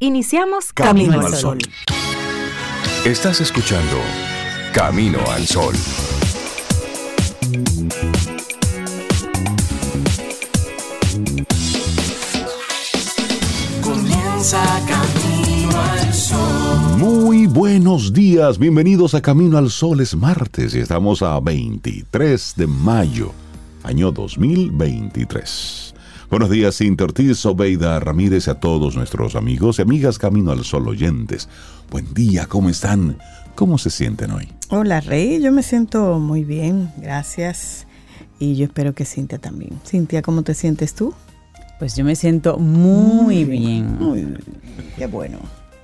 Iniciamos Camino, al Sol. Estás escuchando Camino al Sol. Comienza Camino al Sol. Muy buenos días, bienvenidos a Camino al Sol, es martes y estamos a 23 de mayo, año 2023. Buenos días, Cintia Ortiz, Obeida Ramírez y a todos nuestros amigos y amigas Camino al Sol oyentes. Buen día, ¿cómo están? ¿Cómo se sienten hoy? Hola, Rey, yo me siento muy bien, gracias. Y yo espero que Cintia también. Cintia, ¿cómo te sientes tú? Pues yo me siento muy, bien. Muy bien. Qué bueno.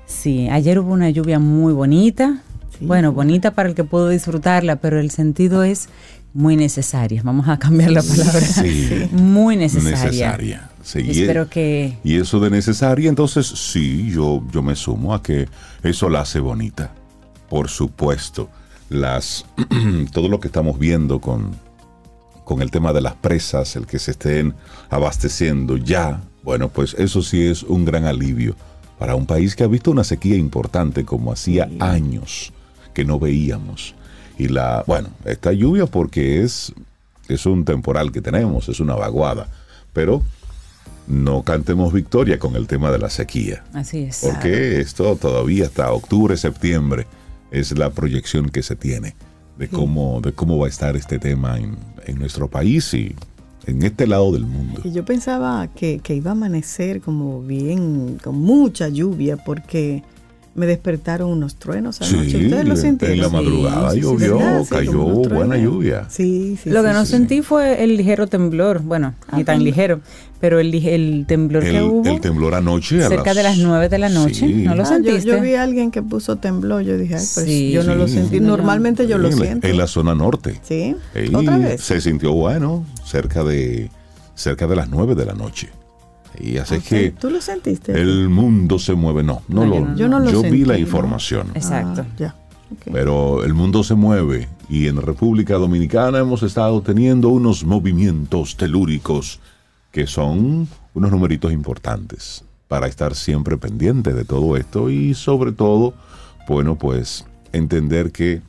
Sí, ayer hubo una lluvia muy bonita. Sí. Bueno, bonita para el que pudo disfrutarla, pero el sentido es muy necesaria. Vamos a cambiar la palabra. Sí. Muy necesaria. Necesaria. Sí, y- Espero que Y eso de necesaria, entonces sí, yo, yo me sumo a que eso la hace bonita. Por supuesto, las, todo lo que estamos viendo con, con el tema de las presas, el que se estén abasteciendo ya, bueno, pues eso sí es un gran alivio para un país que ha visto una sequía importante como hacía años que no veíamos. Y la, bueno, esta lluvia porque es, es un temporal que tenemos, es una vaguada, pero no cantemos victoria con el tema de la sequía. así es. Porque esto todavía hasta octubre, septiembre es la proyección que se tiene de cómo, de cómo va a estar este tema en, en nuestro país y en este lado del mundo. Yo pensaba que, que iba a amanecer como bien, con mucha lluvia, porque me despertaron unos truenos anoche. Sí, ¿Ustedes lo sintieron? en la madrugada Sí, sí, sí, llovió, cayó buena lluvia. Sí, sí. Lo sí, que no sí. sentí fue el ligero temblor. Bueno, Ah, ni tan ¿cómo? ligero, pero el, temblor que hubo el temblor anoche a cerca de las 9 de la noche. Sí. ¿No lo Ah, yo, sentiste? yo vi a alguien que puso temblor. Yo dije, ay, pero Sí. yo no lo sentí. Normalmente yo lo en la- siento. En la zona norte. ¿Sí? Sí, ¿Otra vez? Se sintió bueno, cerca de, cerca de las 9 de la noche. Y así Ok. que ¿Tú lo sentiste? el mundo se mueve. No, no, No, lo, yo no. Yo no lo yo vi la ¿no? información. Exacto. Ah, ya. ok. Pero el mundo se mueve y en República Dominicana hemos estado teniendo unos movimientos telúricos que son unos numeritos importantes para estar siempre pendiente de todo esto y sobre todo, bueno, pues entender que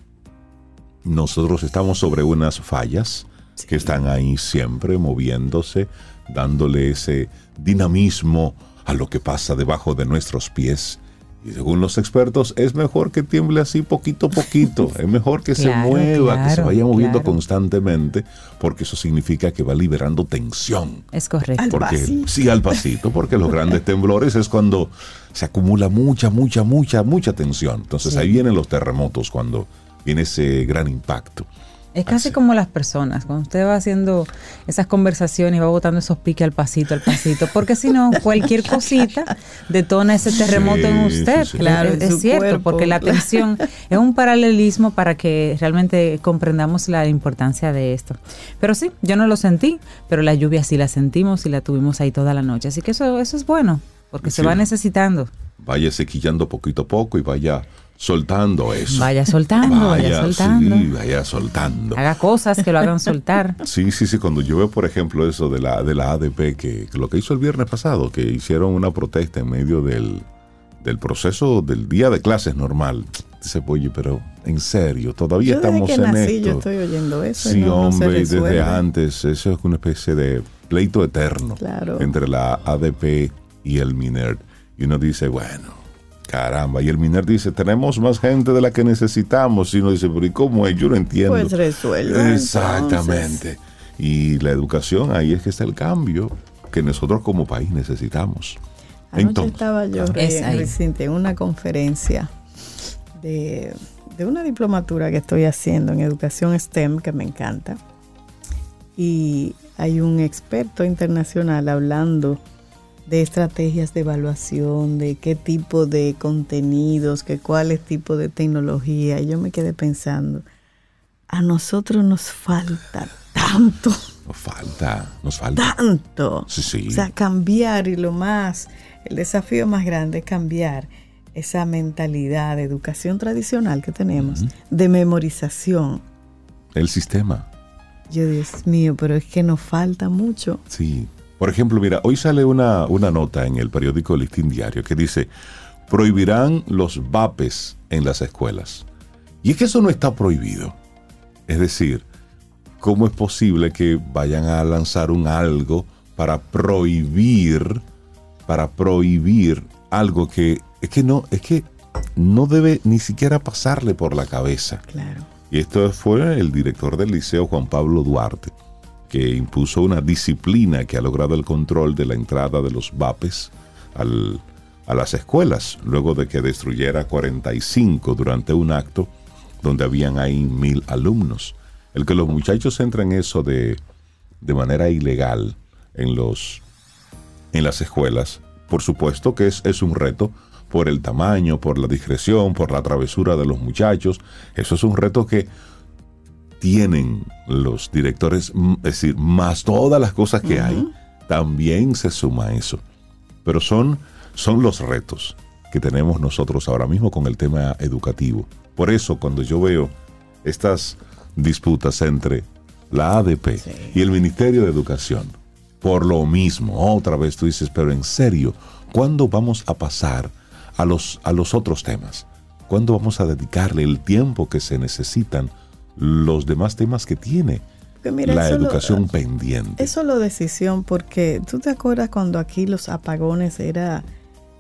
nosotros estamos sobre unas fallas que están ahí siempre moviéndose, dándole ese dinamismo a lo que pasa debajo de nuestros pies. Y según los expertos, es mejor que tiemble así poquito a poquito. Es mejor que se Claro, mueva, que se vaya moviendo claro. constantemente, porque eso significa que va liberando tensión. Es correcto. Al Porque, pasito. sí, al pasito, porque los grandes temblores es cuando se acumula mucha, mucha, mucha, mucha tensión. Entonces Sí. ahí vienen los terremotos, cuando viene ese gran impacto. Es casi Así. como las personas, cuando usted va haciendo esas conversaciones y va botando esos piques al pasito, al pasito, porque si no, cualquier cosita detona ese terremoto Sí, en usted. sí. Claro, es, cierto, cuerpo, porque la claro. tensión es un paralelismo para que realmente comprendamos la importancia de esto. Pero sí, yo no lo sentí, pero la lluvia sí la sentimos y la tuvimos ahí toda la noche. Así que eso, eso es bueno, porque se va necesitando. Vaya sequillando poquito a poco y vaya soltando eso. Vaya soltando, vaya, soltando. sí, vaya soltando. Haga cosas que lo hagan soltar. Sí, sí, sí, cuando yo veo, por ejemplo, eso de la, de la ADP, que, que lo que hizo el viernes pasado, que hicieron una protesta en medio del, del proceso del día de clases normal. Dice, oye, pero en serio, todavía Yo desde estamos que en nací esto. yo estoy oyendo eso. y Sí, no- no se hombre, desde antes, eso es una especie de pleito eterno Claro. entre la ADP y el MINER. Y uno dice, bueno, caramba. Y el MINER dice, tenemos más gente de la que necesitamos. Y uno dice, pero ¿y cómo es? Yo no entiendo. Pues resuelva. Exactamente. Y la educación, ahí es que está el cambio que nosotros como país necesitamos. Anoche Entonces, estaba yo reciente en una conferencia de, de una diplomatura que estoy haciendo en educación STEM que me encanta. Y hay un experto internacional hablando de estrategias de evaluación, de qué tipo de contenidos, que cuáles tipo de tecnología. Yo me quedé pensando, a nosotros nos falta tanto, nos falta, nos falta. tanto. Sí, sí. O sea, cambiar y lo más, el desafío más grande es cambiar esa mentalidad de educación tradicional que tenemos, de memorización. El sistema. Yo, Dios mío, pero es que nos falta mucho. Sí. Por ejemplo, mira, hoy sale una, una nota en el periódico Listín Diario que dice, prohibirán los vapes en las escuelas. Y es que eso no está prohibido. Es decir, ¿cómo es posible que vayan a lanzar un algo para prohibir, para prohibir algo que es que no, es que no debe ni siquiera pasarle por la cabeza? Claro. Y esto fue el director del liceo Juan Pablo Duarte, que impuso una disciplina que ha logrado el control de la entrada de los VAPES a las escuelas, luego de que destruyera 45 durante un acto donde habían ahí mil alumnos. El que los muchachos entren eso de, de manera ilegal en, los, en las escuelas, por supuesto que es, es un reto por el tamaño, por la discreción, por la travesura de los muchachos. Eso es un reto que tienen los directores, es decir, más todas las cosas que hay, también se suma eso. Pero son, son los retos que tenemos nosotros ahora mismo con el tema educativo. Por eso, cuando yo veo estas disputas entre la ADP y el Ministerio de Educación, por lo mismo, otra vez tú dices, pero en serio, ¿cuándo vamos a pasar a los, a los otros temas? ¿Cuándo vamos a dedicarle el tiempo que se necesitan los demás temas que tiene mira, la eso lo- educación pendiente? Es solo decisión, porque tú te acuerdas cuando aquí los apagones era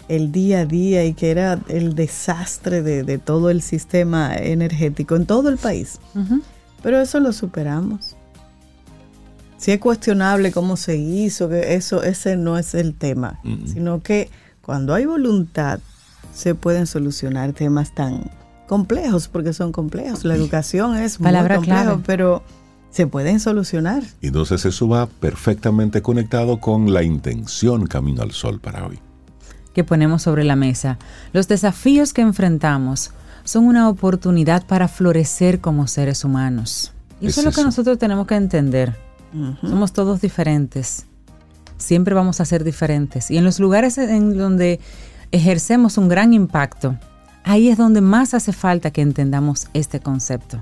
el día a día y que era el desastre de, de todo el sistema energético en todo el país. Pero eso lo superamos. Si es cuestionable cómo se hizo, que eso, ese no es el tema, sino que cuando hay voluntad se pueden solucionar temas tan complejos, porque son complejos. La educación es Palabra muy complejo, clave. pero se pueden solucionar. Y Entonces eso va perfectamente conectado con la intención Camino al Sol para hoy. que ponemos sobre la mesa. Los desafíos que enfrentamos son una oportunidad para florecer como seres humanos. Y Es eso es lo que eso. nosotros tenemos que entender. Somos todos diferentes. Siempre vamos a ser diferentes. Y en los lugares en donde ejercemos un gran impacto, ahí es donde más hace falta que entendamos este concepto.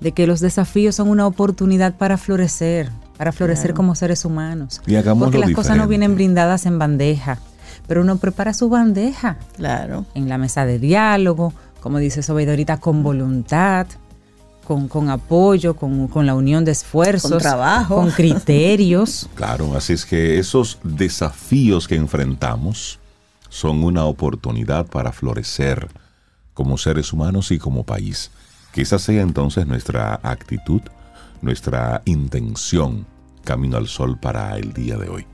De que los desafíos son una oportunidad para florecer, para florecer como seres humanos. Y Porque las cosas no vienen brindadas en bandeja, pero uno prepara su bandeja Claro. en la mesa de diálogo, como dice Sobeida ahorita, con voluntad, con, con apoyo, con, con la unión de esfuerzos, Con trabajo. con criterios. Claro, así es que esos desafíos que enfrentamos son una oportunidad para florecer como seres humanos y como país. Que esa sea entonces nuestra actitud, nuestra intención camino al sol para el día de hoy.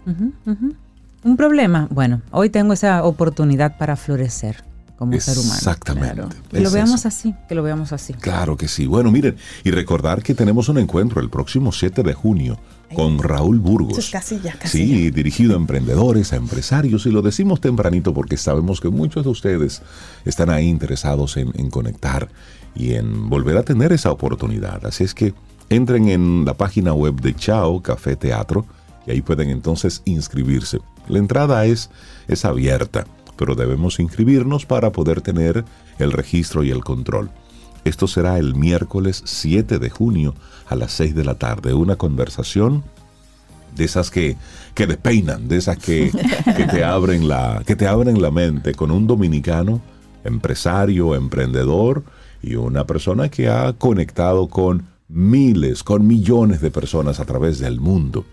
Un problema, bueno, hoy tengo esa oportunidad para florecer como ser humano. Exactamente. Claro. Que lo veamos eso. así, que lo veamos así. Claro que sí. Bueno, miren, y recordar que tenemos un encuentro el próximo 7 de junio con Raúl Burgos. Eso es casi ya, casi Sí, dirigido a emprendedores, a empresarios, y lo decimos tempranito porque sabemos que muchos de ustedes están ahí interesados en, en conectar y en volver a tener esa oportunidad. Así es que entren en la página web de Chao Café Teatro y ahí pueden entonces inscribirse. La entrada es, es abierta, pero debemos inscribirnos para poder tener el registro y el control. Esto será el miércoles 7 de junio a las 6 de la tarde. Una conversación de esas que, que despeinan, de esas que, que te abren la, que te abren la mente con un dominicano, empresario, emprendedor y una persona que ha conectado con miles, con millones de personas a través del mundo,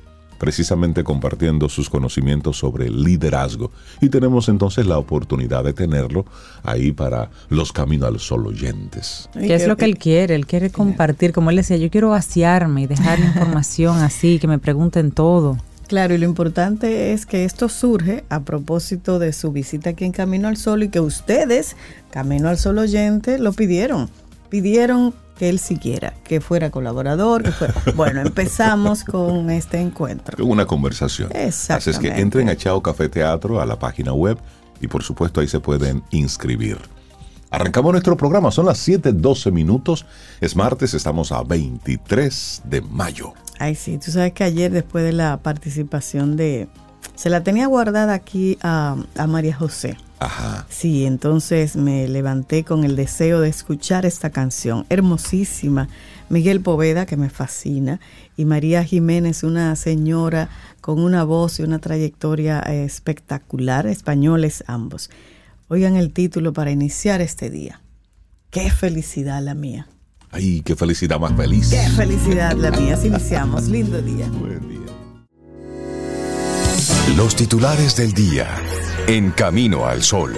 precisamente compartiendo sus conocimientos sobre liderazgo. Y tenemos entonces la oportunidad de tenerlo ahí para los Camino al Sol oyentes. ¿Qué es lo que él quiere? Él quiere compartir, como él decía, yo quiero vaciarme y dejar información así, que me pregunten todo. Claro, y lo importante es que esto surge a propósito de su visita aquí en Camino al Sol y que ustedes, Camino al Sol oyente, lo pidieron. Pidieron que él siguiera, que fuera colaborador, que fuera. Bueno, empezamos con este encuentro. Una conversación. Así es que entren a Chao Café Teatro, a la página web, y por supuesto ahí se pueden inscribir. Arrancamos nuestro programa, son las 7:12 minutos. Es martes, estamos a 23 de mayo. Ay, sí, tú sabes que ayer después de la participación de... Se la tenía guardada aquí a, a María José. Ajá. Sí, entonces me levanté con el deseo de escuchar esta canción, hermosísima. Miguel Poveda, que me fascina, y María Jiménez, una señora con una voz y una trayectoria espectacular, españoles ambos. Oigan el título para iniciar este día. Qué felicidad la mía. Ay, qué felicidad más feliz. Qué felicidad la mía. Así iniciamos. Lindo día. Buen día. Los titulares del día. En Camino al Sol.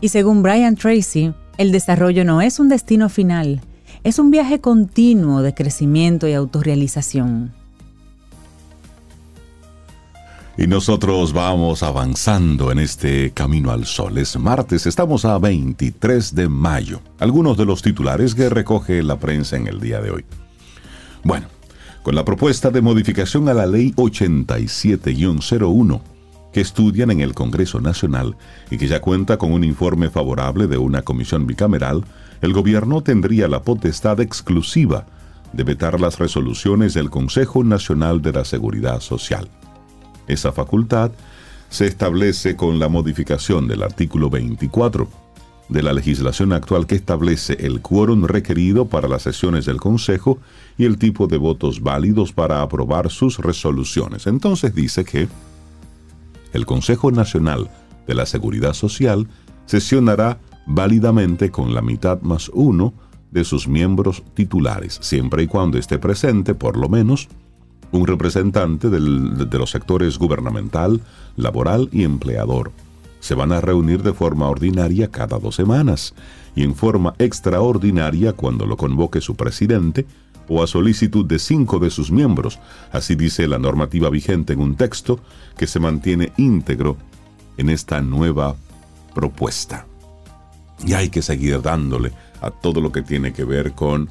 Y según Brian Tracy, el desarrollo no es un destino final, es un viaje continuo de crecimiento y autorrealización. Y nosotros vamos avanzando en este camino al sol. Es martes, estamos a 23 de mayo. Algunos de los titulares que recoge la prensa en el día de hoy. Bueno, con la propuesta de modificación a la ley 87-01 que estudian en el Congreso Nacional y que ya cuenta con un informe favorable de una comisión bicameral, el gobierno tendría la potestad exclusiva de vetar las resoluciones del Consejo Nacional de la Seguridad Social. Esa facultad se establece con la modificación del artículo 24 de la legislación actual que establece el quórum requerido para las sesiones del Consejo y el tipo de votos válidos para aprobar sus resoluciones. Entonces dice que el Consejo Nacional de la Seguridad Social sesionará válidamente con la mitad más uno de sus miembros titulares, siempre y cuando esté presente, por lo menos, un representante del- de los sectores gubernamental, laboral y empleador. Se van a reunir de forma ordinaria cada dos semanas y en forma extraordinaria cuando lo convoque su presidente o a solicitud de cinco de sus miembros. Así dice la normativa vigente en un texto que se mantiene íntegro en esta nueva propuesta. Y hay que seguir dándole a todo lo que tiene que ver con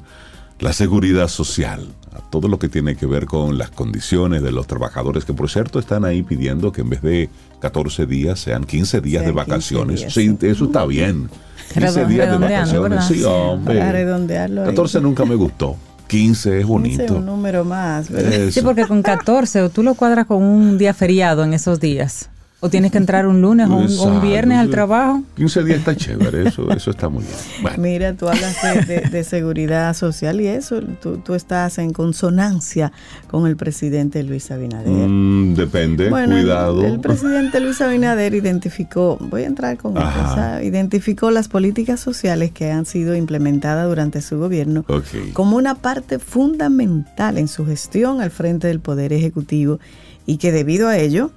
la seguridad social, a todo lo que tiene que ver con las condiciones de los trabajadores, que por cierto están ahí pidiendo que en vez de 14 días sean 15 días Sean de 15 vacaciones. días, sí, sí. eso está bien. 15 Redon- días de vacaciones. ¿verdad? Sí, hombre. Para redondearlo ahí. 14 nunca me gustó. 15 es 15 bonito. un número más. Sí, porque con 14 o tú lo cuadras con un día feriado en esos días. O tienes que entrar un lunes o un, o un Exacto, viernes al trabajo. 15 días está chévere, eso, eso está muy bien. Bueno, Mira, tú hablas de, de- de seguridad social y eso, tú, tú estás en consonancia con el presidente Luis Abinader. mm, depende, Bueno, cuidado. El, presidente Luis Abinader identificó, voy a entrar con esto, Ajá. o sea, identificó las políticas sociales que han sido implementadas durante su gobierno como una parte fundamental en su gestión al frente del Poder Ejecutivo y que debido a ello,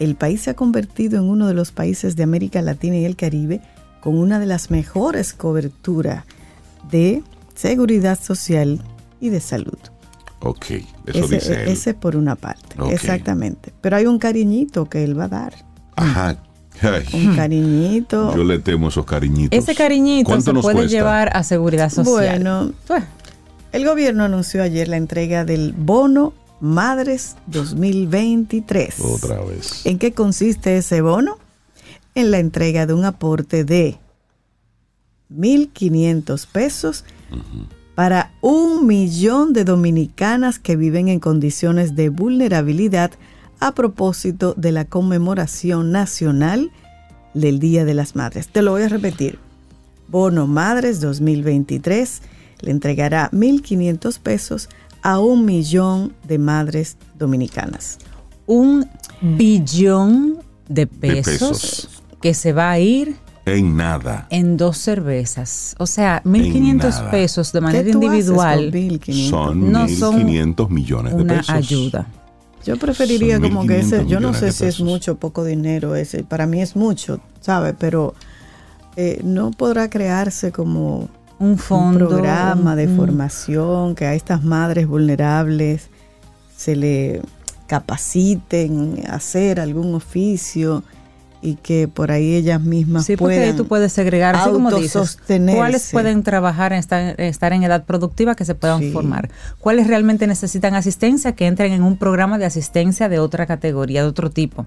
el país se ha convertido en uno de los países de América Latina y el Caribe con una de las mejores coberturas de seguridad social y de salud. Ok, eso ese, dice él. ese por una parte, exactamente. Pero hay un cariñito que él va a dar. Ajá. Ay, Un cariñito. yo le temo esos cariñitos. Ese cariñito ¿Cuánto se nos puede cuesta? llevar a seguridad social. Bueno, Pues, el gobierno anunció ayer la entrega del bono Madres 2023. Otra vez. ¿En qué consiste ese bono? En la entrega de un aporte de 1.500 pesos para un millón de dominicanas que viven en condiciones de vulnerabilidad a propósito de la conmemoración nacional del Día de las Madres. Te lo voy a repetir. Bono Madres 2023 le entregará 1.500 pesos a un millón de madres dominicanas. un billón de pesos, pesos. que se va a ir En nada. en dos cervezas. O sea, 1.500 nada. pesos de ¿Qué manera individual. con 1.500? Son No son 1.500 millones de Una pesos. ayuda. Yo preferiría Son como que ese, 1.500 yo no sé si es mucho o poco dinero ese, para mí es mucho, ¿sabe? Pero eh, no podrá crearse como Un un fondo. programa un- de un- formación que a estas madres vulnerables se le capaciten a hacer algún oficio y que por ahí ellas mismas Sí, porque puedan tú puedes segregar, así como dices, cuáles pueden trabajar, en estar, estar en edad productiva que se puedan Sí. formar, cuáles realmente necesitan asistencia que entren en un programa de asistencia de otra categoría, de otro tipo.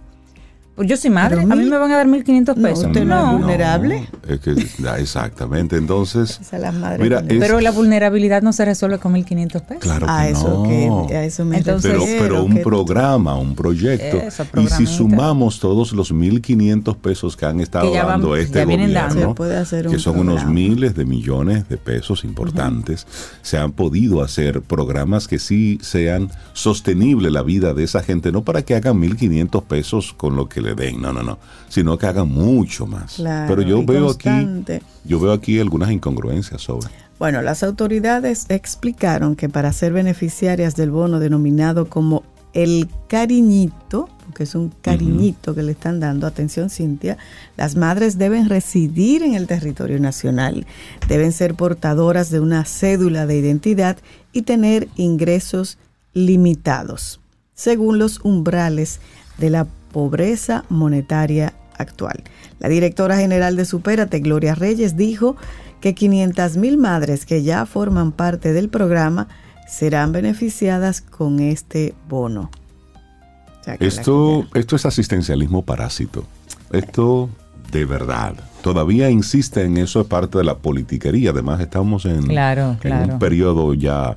Yo soy madre, a mí me van a dar 1.500 pesos. No, usted no, es vulnerable. es que, exactamente, entonces... mira, pero la vulnerabilidad no se resuelve con 1.500 pesos. Claro que a eso no. Que, a eso me Entonces, pero, pero un programa, un proyecto. y si sumamos todos los 1.500 pesos que han estado dando este gobierno, que son unos miles de millones de pesos importantes, se han podido hacer programas que sí sean sostenible la vida de esa gente, no para que hagan 1.500 pesos con lo que den, no, no, no, sino que hagan mucho más. Pero yo veo aquí, yo veo aquí algunas incongruencias sobre. Bueno, las autoridades explicaron que para ser beneficiarias del bono denominado como el cariñito, que es un cariñito que le están dando, atención Cintia, las madres deben residir en el territorio nacional, deben ser portadoras de una cédula de identidad y tener ingresos limitados, según los umbrales de la pobreza monetaria actual. La directora general de Supérate, Gloria Reyes, dijo que 500 mil madres que ya forman parte del programa serán beneficiadas con este bono. esto, esto es asistencialismo parásito. Esto de verdad. Todavía insiste en eso, es parte de la politiquería. Además, estamos en, en un periodo ya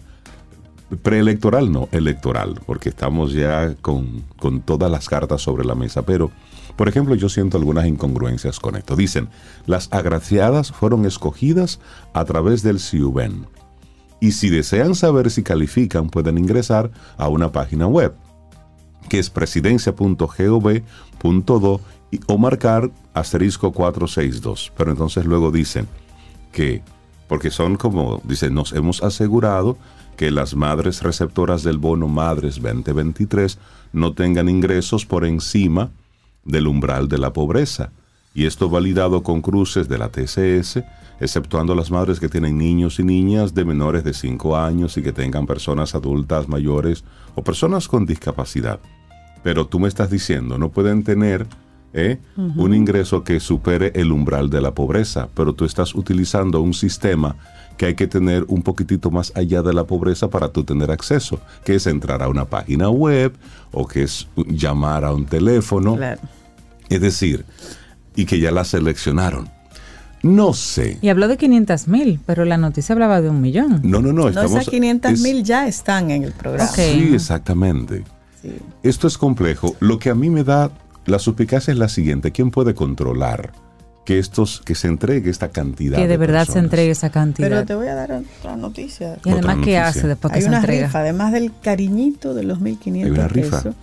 preelectoral, no electoral, porque estamos ya con, todas las cartas sobre la mesa. Pero, por ejemplo, yo siento algunas incongruencias con esto. Dicen, las agraciadas fueron escogidas a través del CIUBEN. Y si desean saber si califican, pueden ingresar a una página web, que es presidencia.gov.do o marcar asterisco 462. Pero entonces luego dicen que, porque son como, dicen, nos hemos asegurado que las madres receptoras del bono Madres 2023 no tengan ingresos por encima del umbral de la pobreza. Y esto validado con cruces de la TCS, exceptuando las madres que tienen niños y niñas de menores de 5 años y que tengan personas adultas mayores o personas con discapacidad. Pero tú me estás diciendo, no pueden tener ¿eh? un ingreso que supere el umbral de la pobreza, pero tú estás utilizando un sistema que hay que tener un poquitito más allá de la pobreza para tú tener acceso, que es entrar a una página web o que es llamar a un teléfono. Es decir, y que ya la seleccionaron. No sé. Y habló de 500 mil, pero la noticia hablaba de un millón. No, no, no. Estamos, no, esas 500 mil ya están en el programa. Sí, exactamente. Esto es complejo. Lo que a mí me da la suspicacia es la siguiente. ¿Quién puede controlar? Que estos que se entregue esta cantidad que de, verdad se entregue esa cantidad. Pero te voy a dar otra noticia. Y además qué hace después que hay se una rifa además del cariñito de los 1500 pesos.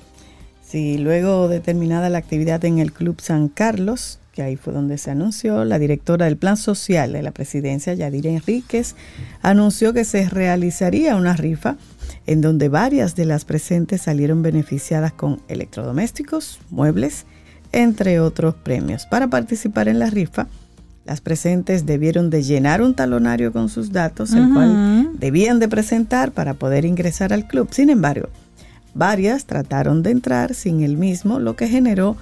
sí luego de terminada la actividad en el club San Carlos que ahí fue donde se anunció la directora del plan social de la presidencia Yadira Enríquez anunció que se realizaría una rifa en donde varias de las presentes salieron beneficiadas con electrodomésticos muebles entre otros premios. Para participar en la rifa, las presentes debieron de llenar un talonario con sus datos, el cual debían de presentar para poder ingresar al club. Sin embargo, varias trataron de entrar sin el mismo, lo que generó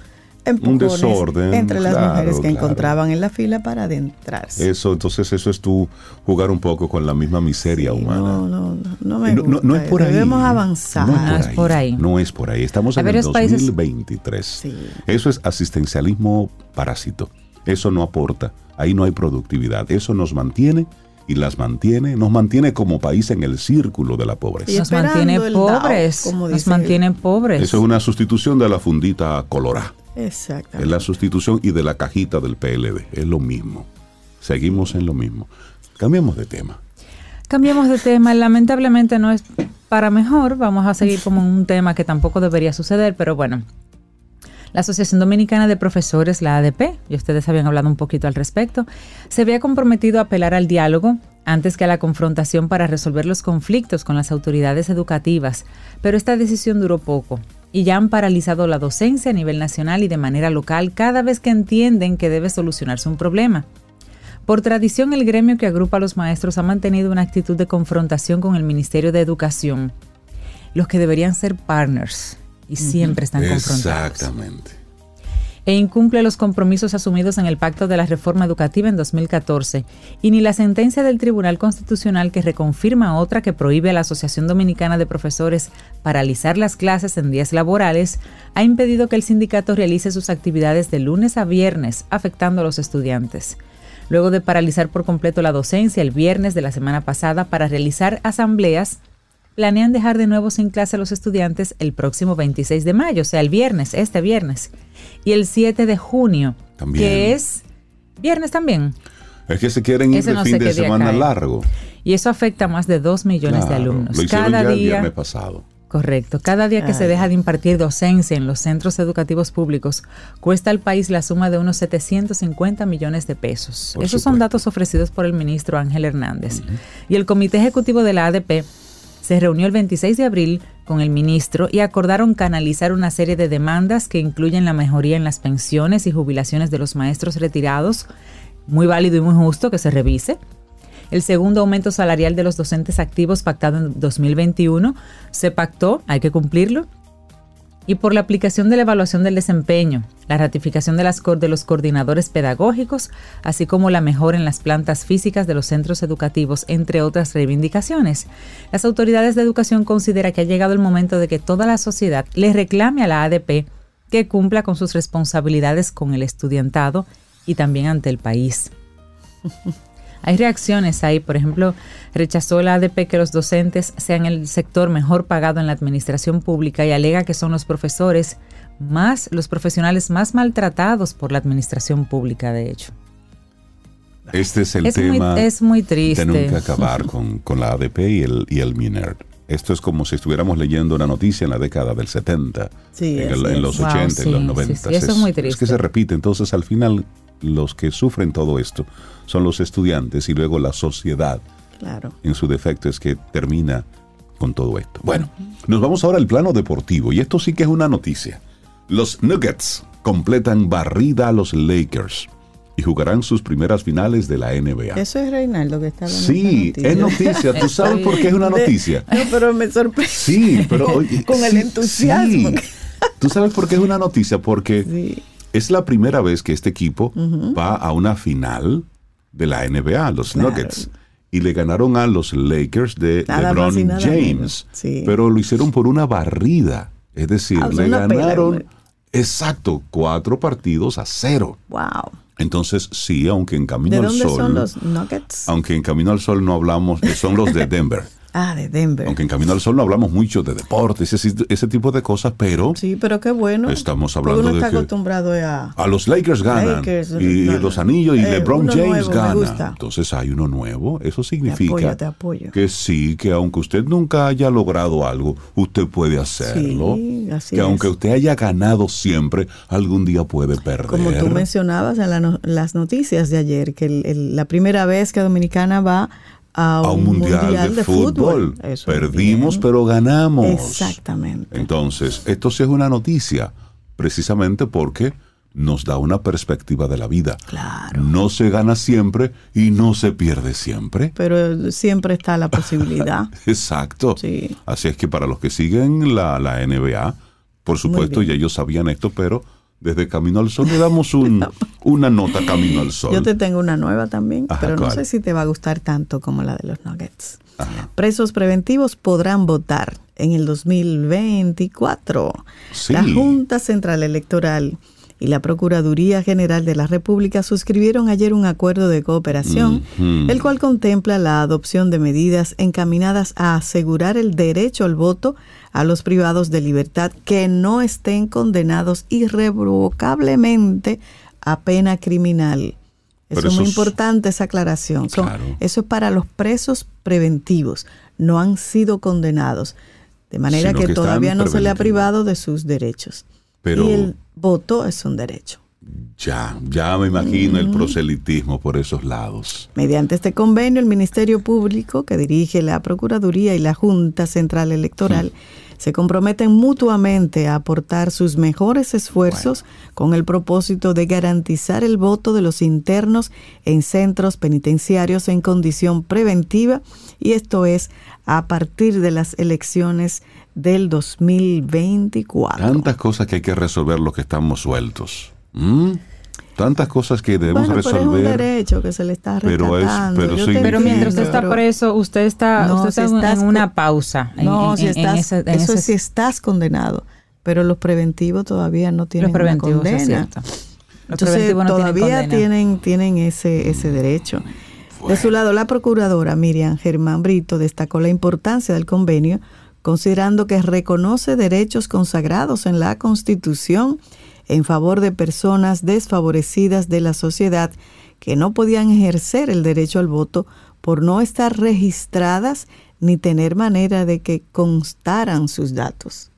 un desorden entre las mujeres que encontraban en la fila para adentrarse. Eso, entonces eso es tú jugar un poco con la misma miseria humana. No, no, no, me no, no, es por ahí. Debemos avanzar. No es por, ahí. No es por ahí. Estamos en el 2023. Eso es asistencialismo parásito. Eso no aporta. Ahí no hay productividad. Eso nos mantiene y las mantiene, nos mantiene como país en el círculo de la pobreza. Nos mantiene pobres, nos mantiene pobres. Eso es una sustitución de la fundita colorada. Exacto. Es la sustitución y de la cajita del PLD. Es lo mismo. Seguimos en lo mismo. Cambiamos de tema. Cambiamos de tema. Lamentablemente no es para mejor. Vamos a seguir como un tema que tampoco debería suceder, pero bueno. La Asociación Dominicana de Profesores, la ADP, y ustedes habían hablado un poquito al respecto, se había comprometido a apelar al diálogo antes que a la confrontación para resolver los conflictos con las autoridades educativas, pero esta decisión duró poco y ya han paralizado la docencia a nivel nacional y de manera local cada vez que entienden que debe solucionarse un problema. Por tradición, el gremio que agrupa a los maestros ha mantenido una actitud de confrontación con el Ministerio de Educación, los que deberían ser partners y siempre están confrontados. Exactamente. e incumple los compromisos asumidos en el Pacto de la Reforma Educativa en 2014, y ni la sentencia del Tribunal Constitucional que reconfirma otra que prohíbe a la Asociación Dominicana de Profesores paralizar las clases en días laborales, ha impedido que el sindicato realice sus actividades de lunes a viernes, afectando a los estudiantes. Luego de paralizar por completo la docencia el viernes de la semana pasada para realizar asambleas, planean dejar de nuevo sin clase a los estudiantes el próximo 26 de mayo, o sea, el viernes, este viernes, y el 7 de junio, También. que es viernes también. Es que se quieren ir de no fin de semana cae. largo. Y eso afecta a más de 2 millones de alumnos. Lo Cada ya el día, viernes pasado. correcto, cada día que se deja de impartir docencia en los centros educativos públicos cuesta al país la suma de unos 750 millones de pesos. Por Esos son datos ofrecidos por el ministro Ángel Hernández. Y el Comité Ejecutivo de la ADP se reunió el 26 de abril con el ministro y acordaron canalizar una serie de demandas que incluyen la mejoría en las pensiones y jubilaciones de los maestros retirados, muy válido y muy justo que se revise. El segundo aumento salarial de los docentes activos pactado en 2021 se pactó, hay que cumplirlo, y por la aplicación de la evaluación del desempeño, la ratificación de, las, de los coordinadores pedagógicos, así como la mejora en las plantas físicas de los centros educativos, entre otras reivindicaciones. Las autoridades de educación consideran que ha llegado el momento de que toda la sociedad le reclame a la ADP que cumpla con sus responsabilidades con el estudiantado y también ante el país. Hay reacciones ahí, por ejemplo, rechazó la ADP que los docentes sean el sector mejor pagado en la administración pública y alega que son los profesores más, los profesionales más maltratados por la administración pública, de hecho. Este es el Es muy, tema es muy de triste. nunca acabar con, con la ADP y el, y el MINER. Esto es como si estuviéramos leyendo una noticia en la década del 70, Sí, en, el- en los Wow, 80, sí, en los sí, 90. sí, eso es muy Es que triste. se repite. Entonces, al final, los que sufren todo esto son los estudiantes y luego la sociedad, Claro. en su defecto, es que termina con todo esto. Bueno, nos vamos ahora al plano deportivo y esto sí que es una noticia. Los Nuggets completan barrida a los Lakers y jugarán sus primeras finales de la NBA. Eso es Reinaldo que está dando Sí, es noticia. ¿Tú sabes por qué es una De- noticia? No, pero me sorprende. Sí, pero oye, Con el sí, entusiasmo. sí. ¿Tú sabes por qué es una noticia? Porque Sí. Es la primera vez que este equipo va a una final de la NBA, los Claro. Nuggets. Y le ganaron a los Lakers de Nada LeBron James. Sí. Pero lo hicieron por una barrida. Es decir, Ah, le pela, ganaron, exacto, cuatro partidos a cero. Wow. Entonces, sí, aunque en Camino ¿De al dónde Sol. son los Nuggets? Aunque en Camino al Sol no hablamos, son los de Denver. Ah, de Denver. Aunque en Camino al Sol no hablamos mucho de deportes, ese, ese tipo de cosas, pero Sí, pero qué bueno. Estamos hablando uno de está que- acostumbrado a... a los Lakers ganan Lakers, y los anillos y Eh, LeBron James nuevo, gana. gusta. Entonces hay uno nuevo. Eso Te significa apoyo, te apoyo. que sí, que aunque usted nunca haya logrado algo, usted puede hacerlo. Sí, así que es. aunque usted haya ganado siempre, algún día puede perder. Como tú mencionabas en la no- las noticias de ayer, que el- el- la primera vez que Dominicana va a un, a un mundial, de, fútbol. Perdimos, bien. pero ganamos. Exactamente. Entonces, esto sí es una noticia, precisamente porque nos da una perspectiva de la vida. Claro. No se gana siempre y no se pierde siempre. Pero siempre está la posibilidad. Exacto. Sí. Así es que para los que siguen la, la NBA, por supuesto, ya ellos sabían esto, pero desde Camino al Sol le damos un, una nota Camino al Sol. Yo te tengo una nueva también, Ajá, pero no sé si te va a gustar tanto como la de los Nuggets. Ajá. Presos preventivos podrán votar en el 2024. Sí. La Junta Central Electoral y la Procuraduría General de la República suscribieron ayer un acuerdo de cooperación, el cual contempla la adopción de medidas encaminadas a asegurar el derecho al voto a los privados de libertad que no estén condenados irrevocablemente a pena criminal. Eso es muy importante esa aclaración. Son-. Eso es para los presos preventivos. No han sido condenados. De manera que, todavía no se le ha privado de sus derechos. Pero- y el voto es un derecho. Ya, ya me imagino el proselitismo por esos lados. Mediante este convenio, el Ministerio Público, que dirige la Procuraduría y la Junta Central Electoral, se comprometen mutuamente a aportar sus mejores esfuerzos con el propósito de garantizar el voto de los internos en centros penitenciarios en condición preventiva, y esto es a partir de las elecciones del 2024. Tantas cosas que hay que resolver los que estamos sueltos. Mm, tantas cosas que debemos Bueno, pero es un resolver. derecho que se le está Pero es- rescatando. pero mientras usted está preso, usted está, No, usted si está en- estás en una pausa. No, en- si en estás, ese- en eso ese- es si estás condenado, pero los preventivos todavía no tienen los preventivos, una es condena. cierto. Los Entonces preventivos no tienen todavía condena. tienen, tienen ese, ese derecho. De su lado, la procuradora Miriam Germán Brito destacó la importancia del convenio, considerando que reconoce derechos consagrados en la Constitución en favor de personas desfavorecidas de la sociedad que no podían ejercer el derecho al voto por no estar registradas ni tener manera de que constaran sus datos.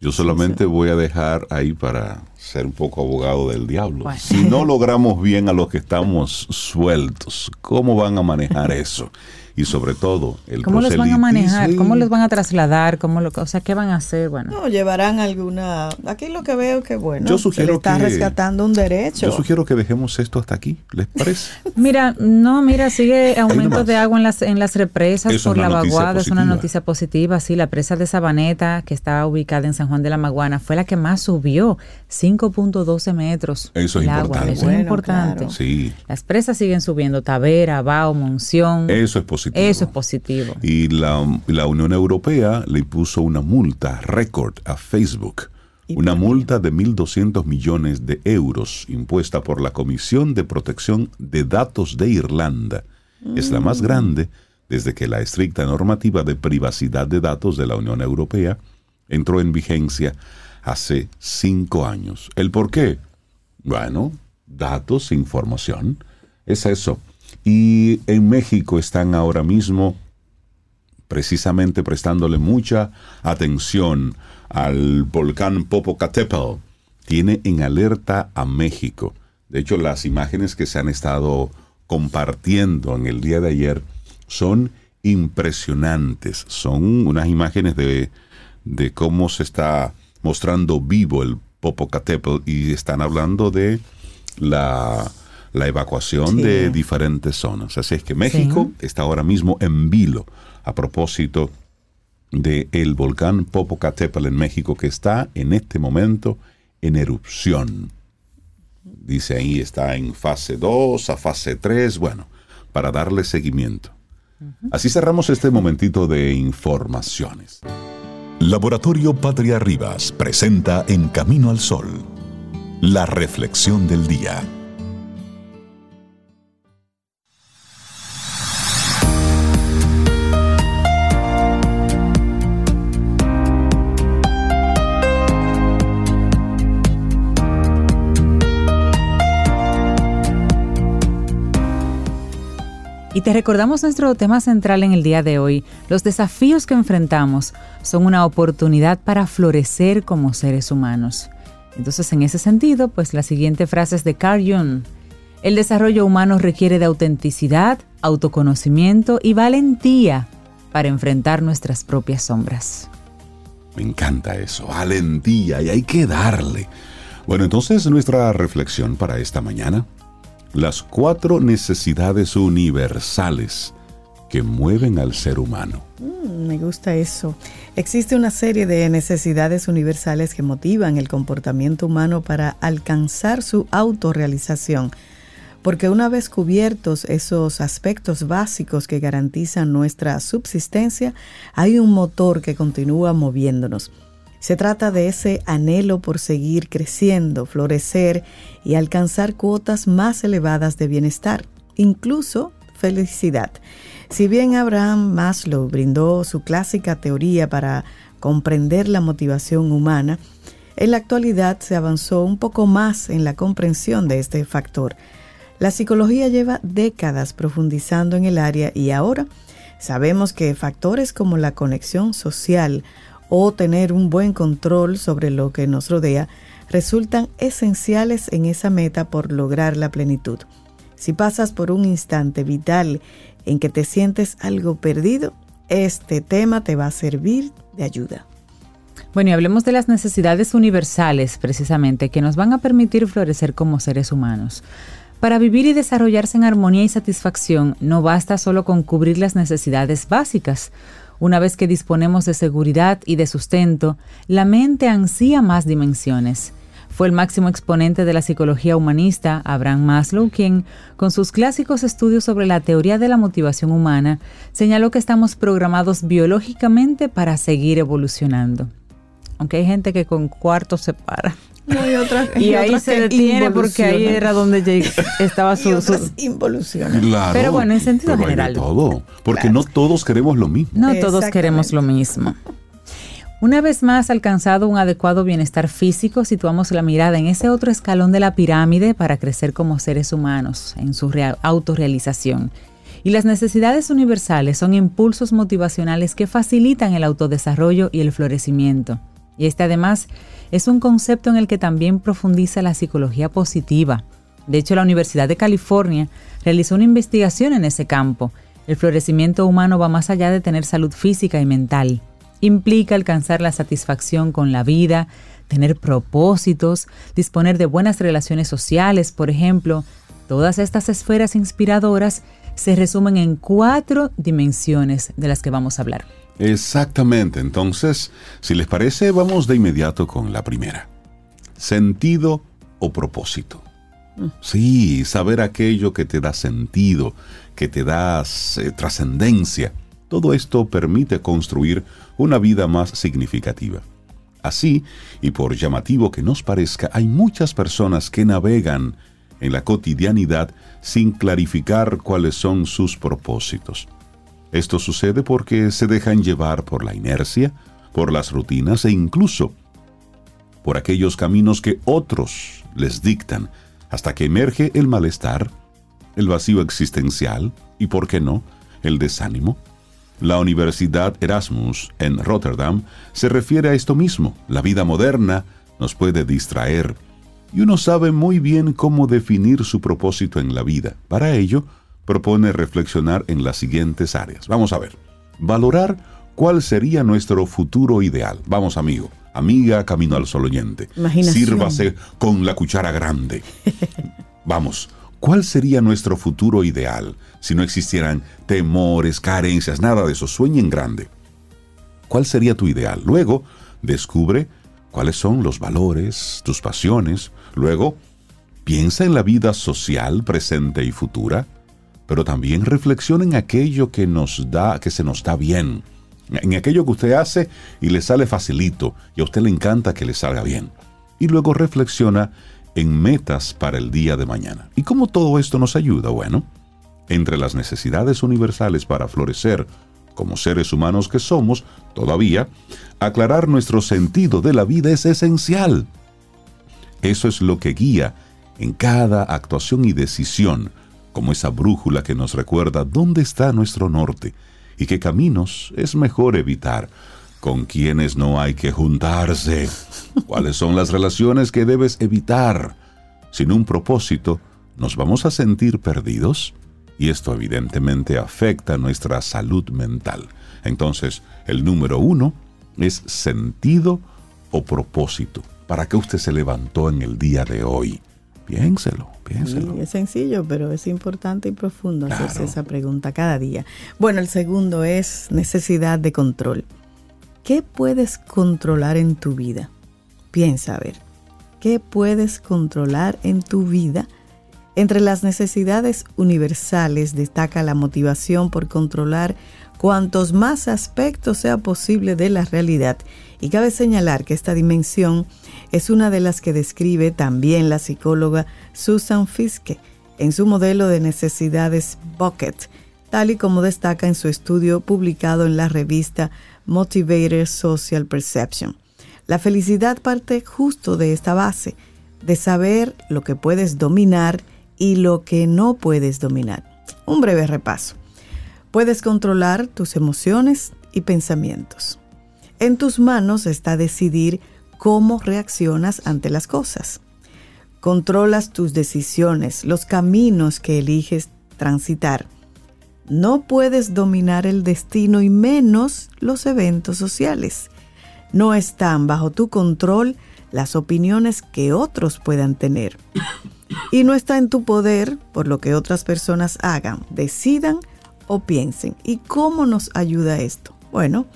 Yo solamente voy a dejar ahí para ser un poco abogado del diablo. Bueno. Si no logramos bien a los que estamos sueltos, ¿cómo van a manejar eso? Y sobre todo, el ¿Cómo los van a manejar? ¿Cómo los van a trasladar? ¿Cómo lo, o sea, ¿qué van a hacer? Bueno, No, llevarán alguna... Aquí lo que veo que bueno, Yo se sugiero le está que- rescatando un derecho. Yo sugiero que dejemos esto hasta aquí, ¿les parece? Mira, no, mira, sigue aumentos más. de agua en las en las represas Eso es por la vaguada, es una noticia positiva, sí, la presa de Sabaneta, que está ubicada en San Juan de la Maguana, fue la que más subió, 5.12 metros. Eso es el agua, importante. Eso Bueno, es importante. claro. Sí, Las presas siguen subiendo, Tavera, Bao, Monción. eso es positivo. Eso es positivo. Y la, la Unión Europea le puso una multa récord a Facebook. ¿Y Una multa de 1.200 millones de euros impuesta por la Comisión de Protección de Datos de Irlanda. Es la Mm. más grande desde que la estricta normativa de privacidad de datos de la Unión Europea entró en vigencia hace cinco años. ¿El por qué? Bueno, datos, información. Es eso. Y en México están ahora mismo precisamente prestándole mucha atención al volcán Popocatépetl. Tiene en alerta a México. De hecho, las imágenes que se han estado compartiendo en el día de ayer son impresionantes. Son unas imágenes de, de cómo se está mostrando vivo el Popocatépetl y están hablando de la, la evacuación Sí. de diferentes zonas. Así es que México está ahora mismo en vilo a propósito de el volcán Popocatépetl en México que está en este momento en erupción. Dice ahí está en fase 2 a fase 3, bueno, para darle seguimiento. Así cerramos este momentito de informaciones. Laboratorio Patria Rivas presenta En Camino al Sol, la reflexión del día. Y te recordamos nuestro tema central en el día de hoy. Los desafíos que enfrentamos son una oportunidad para florecer como seres humanos. Entonces, en ese sentido, pues la siguiente frase es de Carl Jung. El desarrollo humano requiere de autenticidad, autoconocimiento y valentía para enfrentar nuestras propias sombras. Me encanta eso, valentía, y hay que darle. Bueno, entonces nuestra reflexión para esta mañana, las cuatro necesidades universales que mueven al ser humano. Mm, Me gusta eso. Existe una serie de necesidades universales que motivan el comportamiento humano para alcanzar su autorrealización. Porque una vez cubiertos esos aspectos básicos que garantizan nuestra subsistencia, hay un motor que continúa moviéndonos. Se trata de ese anhelo por seguir creciendo, florecer y alcanzar cuotas más elevadas de bienestar, incluso felicidad. Si bien Abraham Maslow brindó su clásica teoría para comprender la motivación humana, en la actualidad se avanzó un poco más en la comprensión de este factor. La psicología lleva décadas profundizando en el área y ahora sabemos que factores como la conexión social o tener un buen control sobre lo que nos rodea resultan esenciales en esa meta por lograr la plenitud. Si pasas por un instante vital en que te sientes algo perdido, este tema te va a servir de ayuda. Bueno, y hablemos de las necesidades universales, precisamente, que nos van a permitir florecer como seres humanos. Para vivir y desarrollarse en armonía y satisfacción, no basta solo con cubrir las necesidades básicas. Una vez que disponemos de seguridad y de sustento, la mente ansía más dimensiones. Fue el máximo exponente de la psicología humanista, Abraham Maslow, quien, con sus clásicos estudios sobre la teoría de la motivación humana, señaló que estamos programados biológicamente para seguir evolucionando. Aunque hay gente que con cuartos se para. y ahí se detiene porque ahí era donde estaba su, involución. pero bueno, en sentido general. todo, porque no todos queremos lo mismo. No todos queremos lo mismo. Una vez más alcanzado un adecuado bienestar físico, situamos la mirada en ese otro escalón de la pirámide para crecer como seres humanos, en su autorrealización. Y las necesidades universales son impulsos motivacionales que facilitan el autodesarrollo y el florecimiento. Y este además es un concepto en el que también profundiza la psicología positiva. De hecho, la Universidad de California realizó una investigación en ese campo. El florecimiento humano va más allá de tener salud física y mental implica alcanzar la satisfacción con la vida, tener propósitos, disponer de buenas relaciones sociales, por ejemplo. Todas estas esferas inspiradoras se resumen en cuatro dimensiones de las que vamos a hablar. Exactamente, entonces, si les parece, vamos de inmediato con la primera. Sentido o propósito. Mm. Sí, saber aquello que te da sentido, que te da eh, trascendencia. Todo esto permite construir una vida más significativa. Así, y por llamativo que nos parezca, hay muchas personas que navegan en la cotidianidad sin clarificar cuáles son sus propósitos. Esto sucede porque se dejan llevar por la inercia, por las rutinas e incluso por aquellos caminos que otros les dictan, hasta que emerge el malestar, el vacío existencial y, por qué no, el desánimo. La Universidad Erasmus en Rotterdam se refiere a esto mismo. La vida moderna nos puede distraer y uno sabe muy bien cómo definir su propósito en la vida. Para ello, propone reflexionar en las siguientes áreas. Vamos a ver. Valorar cuál sería nuestro futuro ideal. Vamos, amigo, amiga, camino al sol oyente. Sírvase con la cuchara grande. Vamos, ¿Cuál sería nuestro futuro ideal si no existieran temores, carencias, nada de eso? Sueñen grande. ¿Cuál sería tu ideal? Luego, descubre cuáles son los valores, tus pasiones. Luego, piensa en la vida social, presente y futura, pero también reflexiona en aquello que nos da, que se nos da bien, en aquello que usted hace y le sale facilito y a usted le encanta que le salga bien. Y luego reflexiona en metas para el día de mañana. ¿Y cómo todo esto nos ayuda? Bueno, entre las necesidades universales para florecer como seres humanos que somos, todavía, aclarar nuestro sentido de la vida es esencial. Eso es lo que guía en cada actuación y decisión, como esa brújula que nos recuerda dónde está nuestro norte y qué caminos es mejor evitar con quienes no hay que juntarse, cuáles son las relaciones que debes evitar. Sin un propósito, nos vamos a sentir perdidos y esto evidentemente afecta nuestra salud mental. Entonces, el número uno es sentido o propósito. ¿Para qué usted se levantó en el día de hoy? Piénselo, piénselo. es sencillo, pero es importante y profundo hacerse esa pregunta cada día. Bueno, el segundo es necesidad de control. ¿Qué puedes controlar en tu vida? Piensa a ver, ¿qué puedes controlar en tu vida? Entre las necesidades universales destaca la motivación por controlar cuantos más aspectos sea posible de la realidad. Y cabe señalar que esta dimensión es una de las que describe también la psicóloga Susan Fiske en su modelo de necesidades Bucket, tal y como destaca en su estudio publicado en la revista Motivator Social Perception. La felicidad parte justo de esta base, de saber lo que puedes dominar y lo que no puedes dominar. Un breve repaso. Puedes controlar tus emociones y pensamientos. En tus manos está decidir cómo reaccionas ante las cosas. Controlas tus decisiones, los caminos que eliges transitar no puedes dominar el destino y menos los eventos sociales. No están bajo tu control las opiniones que otros puedan tener. Y no está en tu poder por lo que otras personas hagan, decidan o piensen. ¿Y cómo nos ayuda esto? Bueno,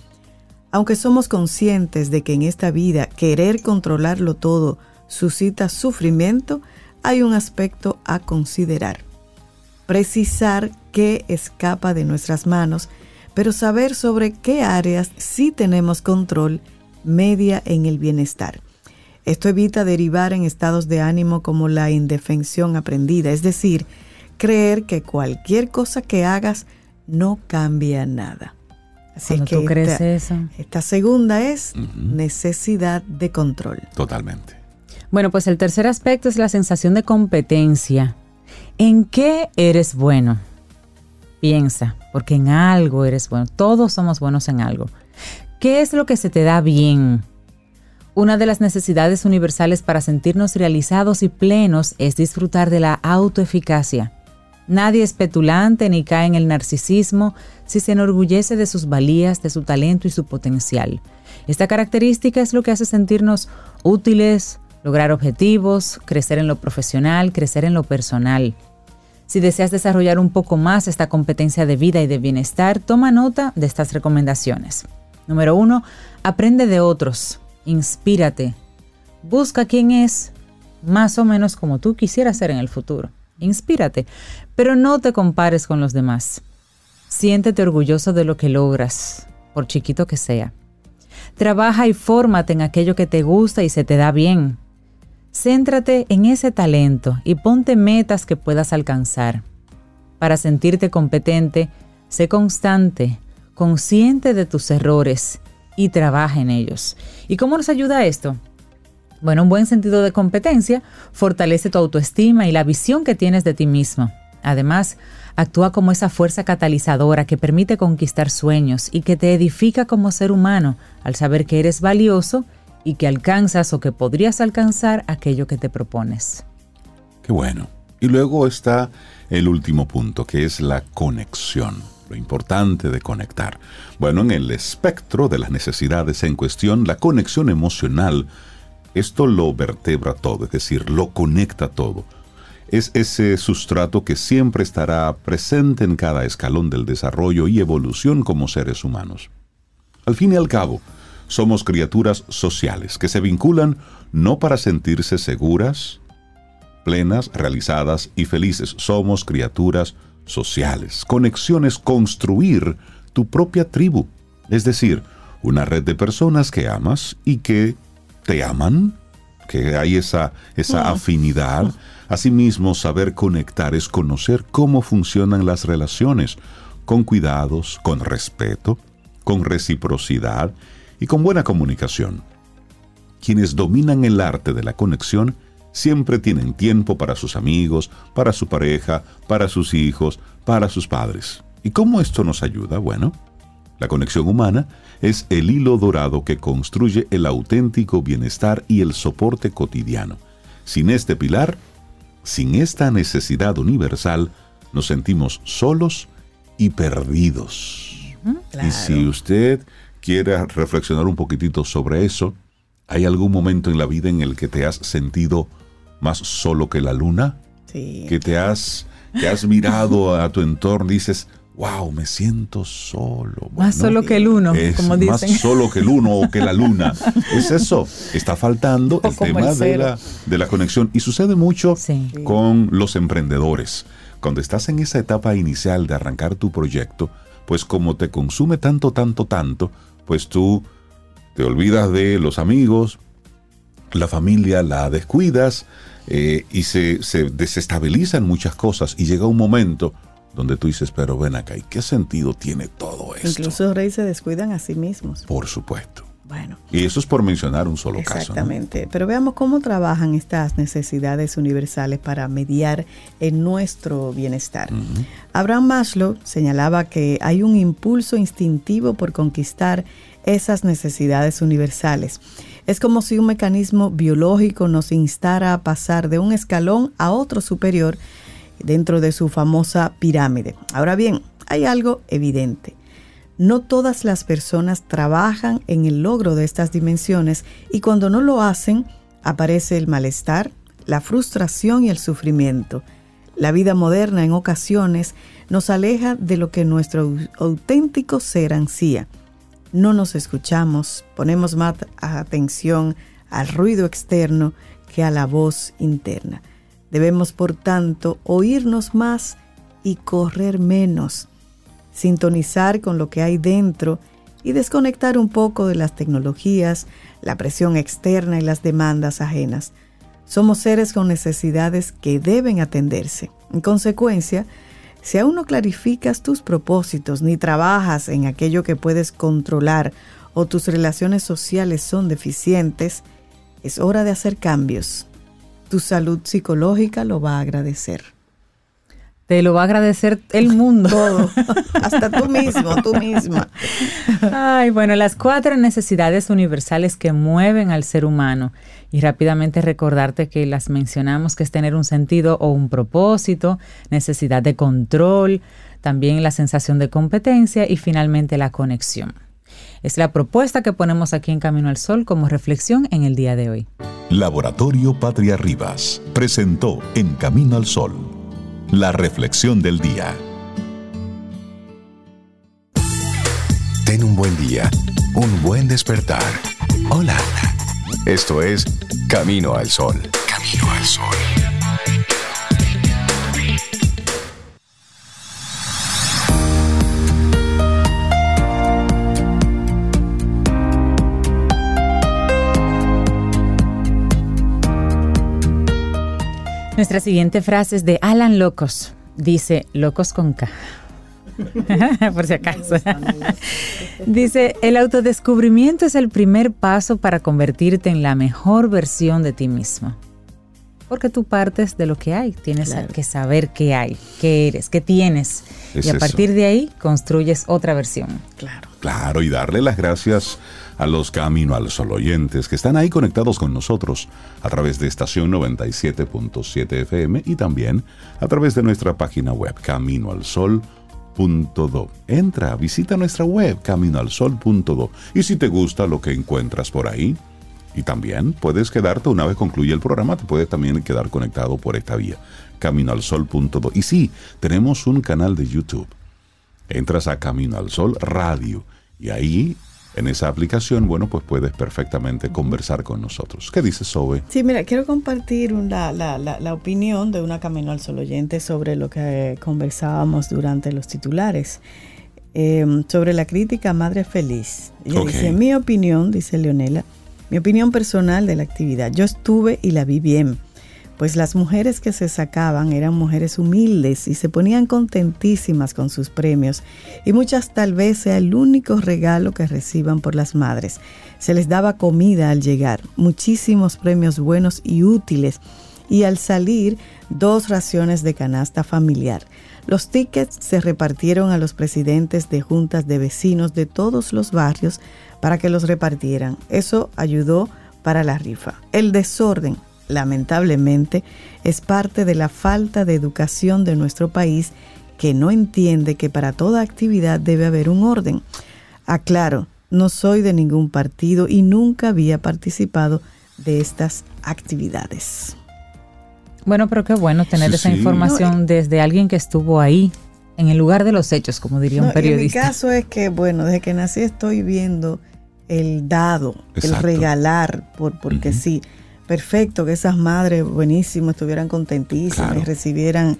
aunque somos conscientes de que en esta vida querer controlarlo todo suscita sufrimiento, hay un aspecto a considerar. Precisar qué escapa de nuestras manos, pero saber sobre qué áreas sí tenemos control media en el bienestar. Esto evita derivar en estados de ánimo como la indefensión aprendida, es decir, creer que cualquier cosa que hagas no cambia nada. Así que tú crees esta, eso. esta segunda es necesidad de control. Totalmente. Bueno, pues el tercer aspecto es la sensación de competencia. ¿En qué eres bueno? Piensa, porque en algo eres bueno. Todos somos buenos en algo. ¿Qué es lo que se te da bien? Una de las necesidades universales para sentirnos realizados y plenos es disfrutar de la autoeficacia. Nadie es petulante ni cae en el narcisismo si se enorgullece de sus valías, de su talento y su potencial. Esta característica es lo que hace sentirnos útiles, lograr objetivos, crecer en lo profesional, crecer en lo personal. Si deseas desarrollar un poco más esta competencia de vida y de bienestar, toma nota de estas recomendaciones. Número uno, aprende de otros, inspírate, busca quién es más o menos como tú quisieras ser en el futuro. Inspírate, pero no te compares con los demás. Siéntete orgulloso de lo que logras, por chiquito que sea. Trabaja y fórmate en aquello que te gusta y se te da bien. Céntrate en ese talento y ponte metas que puedas alcanzar. Para sentirte competente, sé constante, consciente de tus errores y trabaja en ellos. ¿Y cómo nos ayuda esto? Bueno, un buen sentido de competencia fortalece tu autoestima y la visión que tienes de ti mismo. Además, actúa como esa fuerza catalizadora que permite conquistar sueños y que te edifica como ser humano al saber que eres valioso y que alcanzas o que podrías alcanzar aquello que te propones. Qué bueno. Y luego está el último punto, que es la conexión, lo importante de conectar. Bueno, en el espectro de las necesidades en cuestión, la conexión emocional, esto lo vertebra todo, es decir, lo conecta todo. Es ese sustrato que siempre estará presente en cada escalón del desarrollo y evolución como seres humanos. Al fin y al cabo, somos criaturas sociales que se vinculan no para sentirse seguras, plenas, realizadas y felices. Somos criaturas sociales. Conexiones, construir tu propia tribu. Es decir, una red de personas que amas y que te aman, que hay esa, esa afinidad. Asimismo, saber conectar es conocer cómo funcionan las relaciones, con cuidados, con respeto, con reciprocidad y con buena comunicación. Quienes dominan el arte de la conexión siempre tienen tiempo para sus amigos, para su pareja, para sus hijos, para sus padres. ¿Y cómo esto nos ayuda? Bueno, la conexión humana es el hilo dorado que construye el auténtico bienestar y el soporte cotidiano. Sin este pilar, sin esta necesidad universal, nos sentimos solos y perdidos. Y si usted quiere reflexionar un poquitito sobre eso, ¿hay algún momento en la vida en el que te has sentido más solo que la luna? Sí. Que te has, que has mirado a tu entorno y dices, wow, me siento solo. Más Bueno, solo que el uno, es como más dicen. solo que el uno o que la luna. Es eso. Está faltando el tema el de la, de la conexión. Y sucede mucho Sí. con los emprendedores. Cuando estás en esa etapa inicial de arrancar tu proyecto, pues como te consume tanto, tanto, tanto, pues tú te olvidas de los amigos, la familia la descuidas eh, y se, se desestabilizan muchas cosas y llega un momento donde tú dices, pero ven acá, ¿y qué sentido tiene todo esto? Incluso rey se descuidan a sí mismos. Por supuesto. Bueno, Y eso es por mencionar un solo caso. ¿no? exactamente. Pero veamos cómo trabajan estas necesidades universales para mediar en nuestro bienestar. Abraham Maslow señalaba que hay un impulso instintivo por conquistar esas necesidades universales. Es como si un mecanismo biológico nos instara a pasar de un escalón a otro superior dentro de su famosa pirámide. Ahora bien, hay algo evidente. No todas las personas trabajan en el logro de estas dimensiones y cuando no lo hacen aparece el malestar, la frustración y el sufrimiento. La vida moderna en ocasiones nos aleja de lo que nuestro au- auténtico ser ansía. No nos escuchamos, ponemos más atención al ruido externo que a la voz interna. Debemos, por tanto, oírnos más y correr menos, sintonizar con lo que hay dentro y desconectar un poco de las tecnologías, la presión externa y las demandas ajenas. Somos seres con necesidades que deben atenderse. En consecuencia, si aún no clarificas tus propósitos ni trabajas en aquello que puedes controlar o tus relaciones sociales son deficientes, es hora de hacer cambios. Tu salud psicológica lo va a agradecer. Te lo va a agradecer el mundo. Todo. Hasta tú mismo, tú misma. Ay, bueno, las cuatro necesidades universales que mueven al ser humano. Y rápidamente recordarte que las mencionamos, que es tener un sentido o un propósito, necesidad de control, también la sensación de competencia y finalmente la conexión. Es la propuesta que ponemos aquí en Camino al Sol como reflexión en el día de hoy. Laboratorio Patria Rivas presentó En Camino al Sol la reflexión del día. Ten un buen día, un buen despertar. Hola. Esto es Camino al Sol. Camino al Sol. Nuestra siguiente frase es de Alan Locos. Dice, locos con K. Por si acaso. Dice, el autodescubrimiento es el primer paso para convertirte en la mejor versión de ti mismo. Porque tú partes de lo que hay, tienes que saber qué hay, qué eres, qué tienes. y a partir de ahí construyes otra versión. Claro. Claro, y darle las gracias a los Camino al Sol oyentes que están ahí conectados con nosotros a través de estación 97.7 FM y también a través de nuestra página web caminoalsol.do. Entra, visita nuestra web caminoalsol.do y si te gusta lo que encuentras por ahí, y también puedes quedarte una vez concluye el programa, te puedes también quedar conectado por esta vía, caminoalsol.do. Y sí, tenemos un canal de YouTube. Entras a Camino al Sol Radio y ahí en esa aplicación, bueno, pues puedes perfectamente conversar con nosotros. ¿Qué dices, Sobe? Sí, mira, quiero compartir la, la, opinión de una Camino al Sol oyente sobre lo que conversábamos durante los titulares. Em, sobre la crítica Madre Feliz. Ella dice, mi opinión, dice Leonela, mi opinión personal de la actividad. Yo estuve y la vi bien pues las mujeres que se sacaban eran mujeres humildes y se ponían contentísimas con sus premios y muchas tal vez sea el único regalo que reciban por las madres. Se les daba comida al llegar, muchísimos premios buenos y útiles y al salir dos raciones de canasta familiar. Los tickets se repartieron a los presidentes de juntas de vecinos de todos los barrios para que los repartieran. Eso ayudó para la rifa. El desorden lamentablemente, es parte de la falta de educación de nuestro país que no entiende que para toda actividad debe haber un orden. Aclaro, no soy de ningún partido y nunca había participado de estas actividades. Bueno, pero qué bueno tener esa información desde alguien que estuvo ahí, en el lugar de los hechos, como diría un periodista. En mi caso es que, bueno, desde que nací estoy viendo el dado, el regalar, por, porque sí perfecto que esas madres buenísimas estuvieran contentísimas y recibieran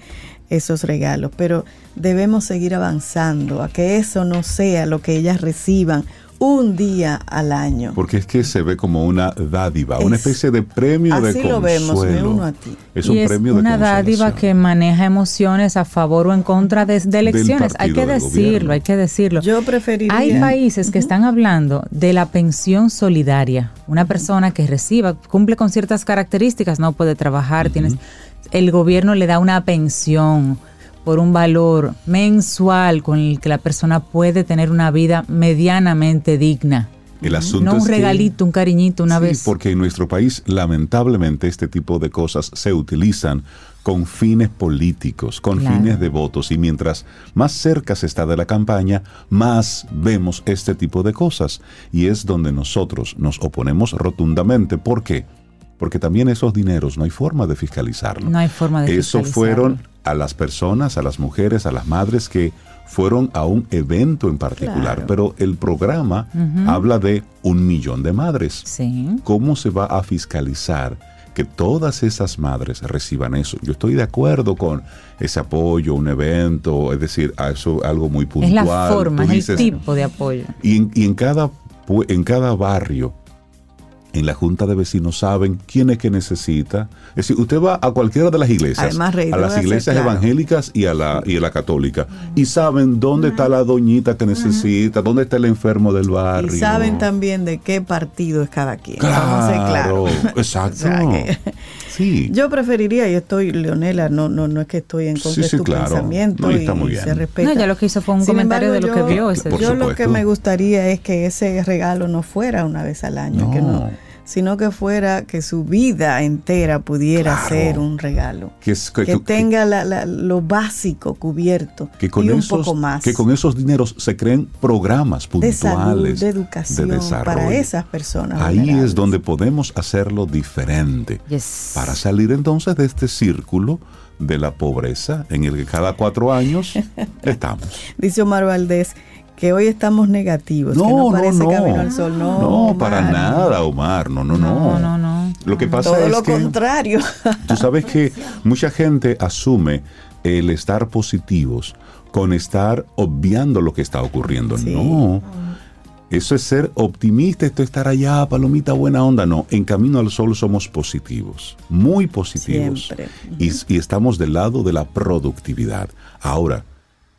esos regalos, pero debemos seguir avanzando a que eso no sea lo que ellas reciban un día al año. Porque es que se ve como una dádiva, una especie de premio de consuelo. Así lo vemos, me uno a ti. Es un premio de una dádiva que maneja emociones a favor o en contra de, elecciones. Hay que decirlo, hay que decirlo. Yo preferiría. Hay países que están hablando de la pensión solidaria. Una persona que reciba, cumple con ciertas características, no puede trabajar, tienes, el gobierno le da una pensión por un valor mensual con el que la persona puede tener una vida medianamente digna. El asunto no un regalito, un cariñito una vez. Porque en nuestro país, lamentablemente, este tipo de cosas se utilizan con fines políticos, con fines de votos. Y mientras más cerca se está de la campaña, más vemos este tipo de cosas. Y es donde nosotros nos oponemos rotundamente. ¿Por qué? Porque también esos dineros no hay forma de fiscalizarlo. No hay forma de Eso fueron a las personas, a las mujeres, a las madres que fueron a un evento en particular, pero el programa habla de un millón de madres. ¿Cómo se va a fiscalizar que todas esas madres reciban eso. Yo estoy de acuerdo con ese apoyo, un evento, es decir, eso algo muy puntual. Es la forma, es el tipo de apoyo. y en, y en cada, en cada barrio, en la junta de vecinos saben quién es que necesita. Es decir, usted va a cualquiera de las iglesias, Además, Rey, a las a iglesias claro. evangélicas y a la y a la católica, y saben dónde está la doñita que necesita, dónde está el enfermo del barrio. Y saben también de qué partido es cada quien. Vamos a ser Claro, claros. exacto. O sea que- Sí. Yo preferiría, y estoy, Leonela, no, no, no es que estoy en contra Sí, de tu claro. pensamiento No, y está muy bien. se respeta. No, ya lo que hizo fue un Sin comentario embargo, de lo que vio ese Yo lo que me gustaría es que ese regalo no fuera una vez al año, que No. Sino que fuera que su vida entera pudiera Claro. ser un regalo. Que, es- que- Que, que- tenga la- la- lo básico cubierto que con y un esos, poco más que con esos dineros se creen programas de puntuales salud, de educación de desarrollo. para esas personas. Ahí es donde podemos hacerlo diferente Yes. para salir entonces de este círculo de la pobreza en el que cada cuatro años estamos. Dice Omar Valdés que hoy estamos negativos, que no parece camino al sol. No, No, Omar. para nada, Omar. No, no, no. No, no, no. Lo que pasa Todo es lo que contrario. tú sabes que mucha gente asume el estar positivos con estar obviando lo que está ocurriendo. Sí. No. Eso es ser optimista, esto es estar allá, palomita buena onda. No, en Camino al Sol somos positivos, muy positivos. Siempre. Y, y estamos del lado de la productividad. Ahora,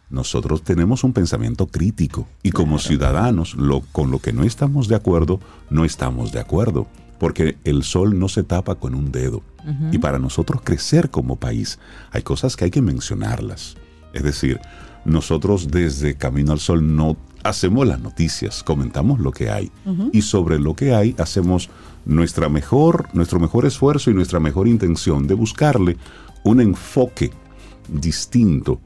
nosotros tenemos un pensamiento crítico y como ciudadanos, lo, con lo que no estamos de acuerdo, no estamos de acuerdo. Porque el sol no se tapa con un dedo. Y para nosotros crecer como país, hay cosas que hay que mencionarlas. Es decir, nosotros desde Camino al Sol no hacemos las noticias, comentamos lo que hay. Y sobre lo que hay hacemos nuestra mejor, nuestro mejor esfuerzo y nuestra mejor intención de buscarle un enfoque distinto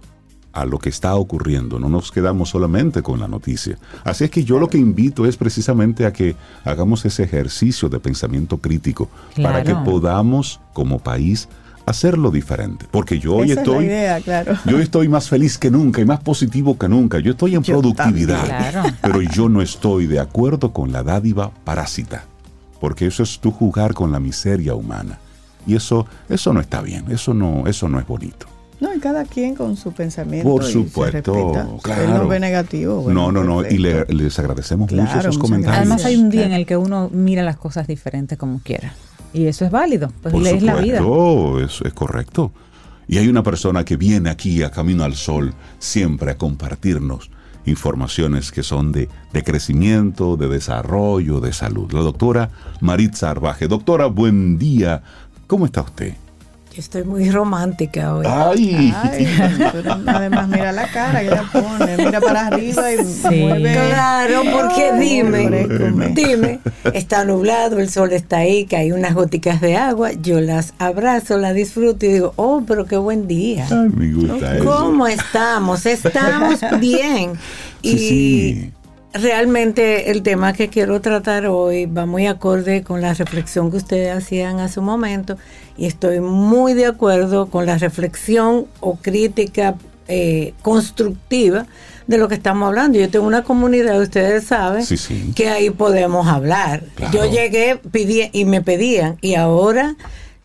a lo que está ocurriendo. No nos quedamos solamente con la noticia. Así es que yo lo que invito es precisamente a que hagamos ese ejercicio de pensamiento crítico para que podamos como país hacerlo diferente. Porque yo hoy Esa es la estoy idea, claro. yo estoy más feliz que nunca y más positivo que nunca. Yo estoy en Yo productividad. también. Claro. Pero yo no estoy de acuerdo con la dádiva parásita. Porque eso es tú jugar con la miseria humana. Y eso, eso no está bien. Eso no, eso no es bonito. No, y cada quien con su pensamiento. Por y se supuesto. Si claro. Él no ve negativo. bueno, no, no, no. Y le- les agradecemos mucho esos muchas comentarios. Además hay un día en el que uno mira las cosas diferentes como quiera. Y eso es válido, pues Por es la vida. supuesto, es, es correcto. Y hay una persona que viene aquí a Camino al Sol siempre a compartirnos informaciones que son de, de crecimiento, de desarrollo, de salud. La doctora Maritza Arbaje. Doctora, buen día. ¿Cómo está usted? Yo estoy muy romántica hoy. ¡Ay! Ay, pero además mira la cara que ella pone, mira para arriba y Sí. mueve. Claro, porque dime, dime, está nublado, el sol está ahí, que hay unas goticas de agua, yo las abrazo, las disfruto y digo, oh, pero qué buen día. Ay, me gusta eso. ¿Cómo estamos? Estamos bien. Y Sí, sí. Realmente el tema que quiero tratar hoy va muy acorde con la reflexión que ustedes hacían hace un momento y estoy muy de acuerdo con la reflexión o crítica eh, constructiva de lo que estamos hablando. Yo tengo una comunidad, ustedes saben, Sí, sí. que ahí podemos hablar. Claro. Yo llegué pedí, y me pedían y ahora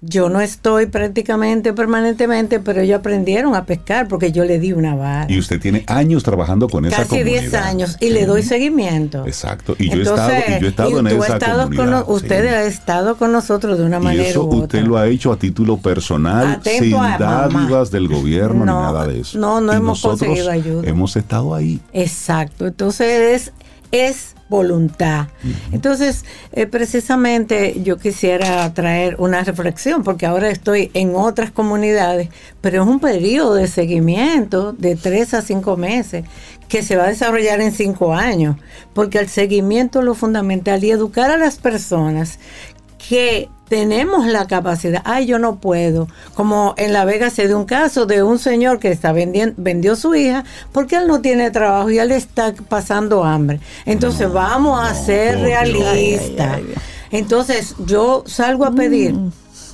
yo no estoy prácticamente permanentemente, pero ellos aprendieron a pescar porque yo le di una vara. Y usted tiene años trabajando con esa Casi comunidad. 10 años y le doy seguimiento. Exacto. Y yo he estado, y yo he estado y en esa estado comunidad. con sí. usted ha estado con nosotros de una Y manera eso u otra. usted lo ha hecho a título personal, Atento sin mamá. dádivas del gobierno No, ni nada de eso. no, no Y hemos nosotros conseguido ayuda. Hemos estado ahí. Exacto, entonces es, es voluntad. Entonces, eh, precisamente yo quisiera traer una reflexión, porque ahora estoy en otras comunidades, pero es un periodo de seguimiento de tres a cinco meses que se va a desarrollar en cinco años, porque el seguimiento es lo fundamental y educar a las personas que tenemos la capacidad, ay, yo no puedo. Como en La Vega se dio un caso de un señor que está vendiendo, vendió su hija porque él no tiene trabajo y él está pasando hambre. Entonces vamos a ser realistas. Entonces yo salgo a pedir,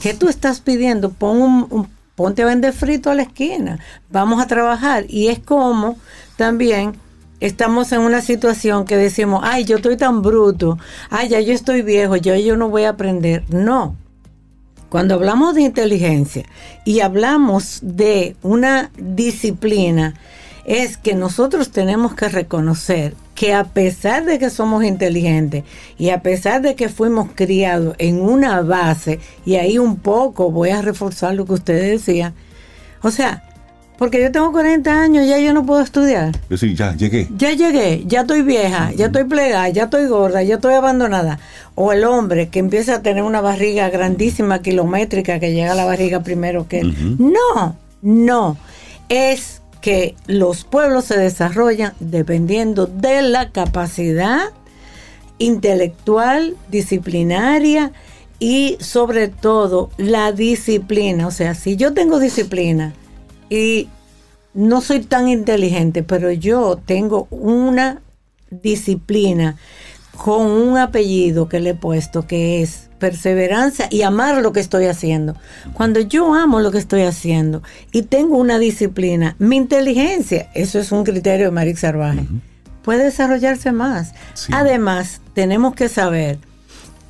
¿qué tú estás pidiendo? Pon un, un- ponte a vender frito a la esquina, vamos a trabajar. Y es como también estamos en una situación que decimos, ay, yo estoy tan bruto, ay, ya yo estoy viejo, yo, yo no voy a aprender. No. cuando hablamos de inteligencia y hablamos de una disciplina, es que nosotros tenemos que reconocer que a pesar de que somos inteligentes y a pesar de que fuimos criados en una base, y ahí un poco voy a reforzar lo que ustedes decían, o sea, porque yo tengo 40 años, ya yo no puedo estudiar. Es decir, ya llegué. Ya llegué, ya estoy vieja, ya estoy plegada, ya estoy gorda, ya estoy abandonada. O el hombre que empieza a tener una barriga grandísima, kilométrica, que llega a la barriga primero que él. No, no. Es que los pueblos se desarrollan dependiendo de la capacidad intelectual, disciplinaria y sobre todo la disciplina. O sea, si yo tengo disciplina, y no soy tan inteligente, pero yo tengo una disciplina con un apellido que le he puesto que es perseverancia y amar lo que estoy haciendo. Cuando yo amo lo que estoy haciendo y tengo una disciplina, mi inteligencia, eso es un criterio de Marix Sarvaje, puede desarrollarse más. Además, tenemos que saber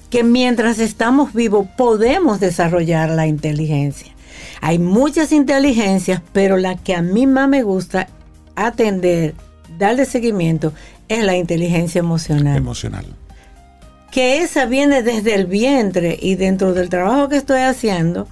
que mientras estamos vivos podemos desarrollar la inteligencia. Hay muchas inteligencias, pero la que a mí más me gusta atender, darle seguimiento, es la inteligencia emocional. Emocional. Que esa viene desde el vientre y dentro del trabajo que estoy haciendo,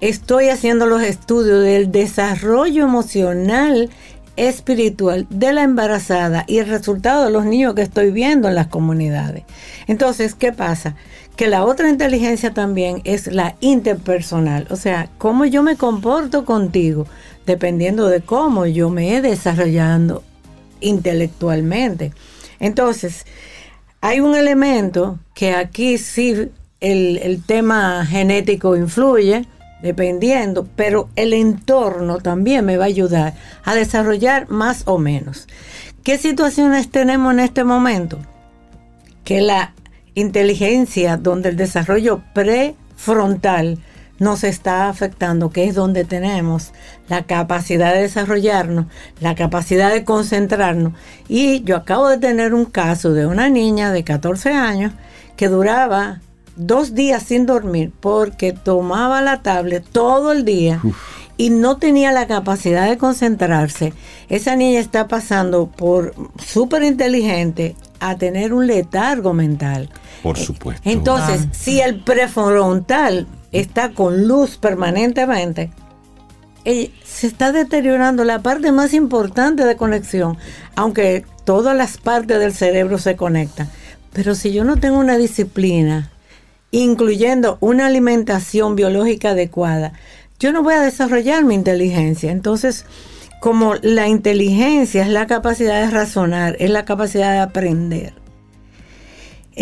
estoy haciendo los estudios del desarrollo emocional espiritual de la embarazada y el resultado de los niños que estoy viendo en las comunidades. Entonces, ¿qué pasa? Que la otra inteligencia también es la interpersonal, o sea, cómo yo me comporto contigo, dependiendo de cómo yo me he desarrollando intelectualmente. Entonces, hay un elemento que aquí sí el, el tema genético influye, dependiendo, pero el entorno también me va a ayudar a desarrollar más o menos. ¿Qué situaciones tenemos en este momento? Que la inteligencia donde el desarrollo prefrontal nos está afectando, que es donde tenemos la capacidad de desarrollarnos, la capacidad de concentrarnos. Y yo acabo de tener un caso de una niña de 14 años que duraba dos días sin dormir porque tomaba la tablet todo el día y no tenía la capacidad de concentrarse. Esa niña está pasando por súper inteligente a tener un letargo mental. Por supuesto. Entonces, Ah. si el prefrontal está con luz permanentemente, eh, se está deteriorando la parte más importante de conexión, aunque todas las partes del cerebro se conectan. Pero si yo no tengo una disciplina, incluyendo una alimentación biológica adecuada, yo no voy a desarrollar mi inteligencia. Entonces, como la inteligencia es la capacidad de razonar, es la capacidad de aprender.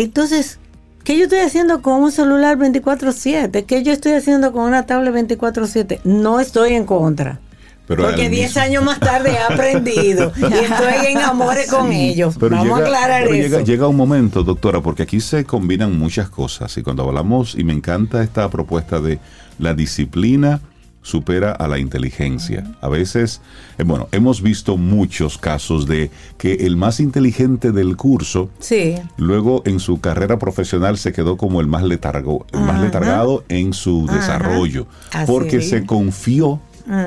Entonces, ¿qué yo estoy haciendo con un celular 24/7? ¿Qué yo estoy haciendo con una tablet 24/7? No estoy en contra. Pero porque al 10 mismo- años más tarde he aprendido y estoy en amores con ellos. Pero Vamos llega, a aclarar pero eso. llega, llega un momento, doctora, porque aquí se combinan muchas cosas. Y cuando hablamos, y me encanta esta propuesta de la disciplina supera a la inteligencia. A veces, eh, bueno, hemos visto muchos casos de que el más inteligente del curso Sí, Luego en su carrera profesional se quedó como el más letargo, el más letargado en su Ajá. desarrollo, Así porque es. se confió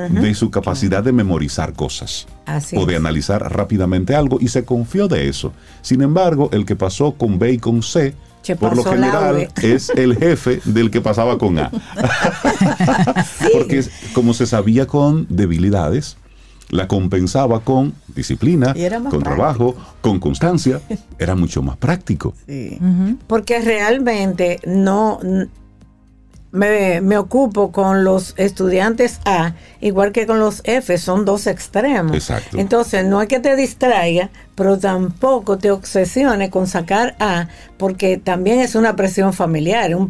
de su capacidad de memorizar cosas así o de es. analizar rápidamente algo y se confió de eso. Sin embargo, el que pasó con B y con C, Por lo general, es el jefe del que pasaba con A. Porque como se sabía con debilidades, la compensaba con disciplina, con práctico. trabajo, con constancia, era mucho más práctico. Sí. Porque realmente no me, me ocupo con los estudiantes A, igual que con los F, son dos extremos. Exacto. Entonces, no es que te distraiga, pero tampoco te obsesiones con sacar A, porque también es una presión familiar. Un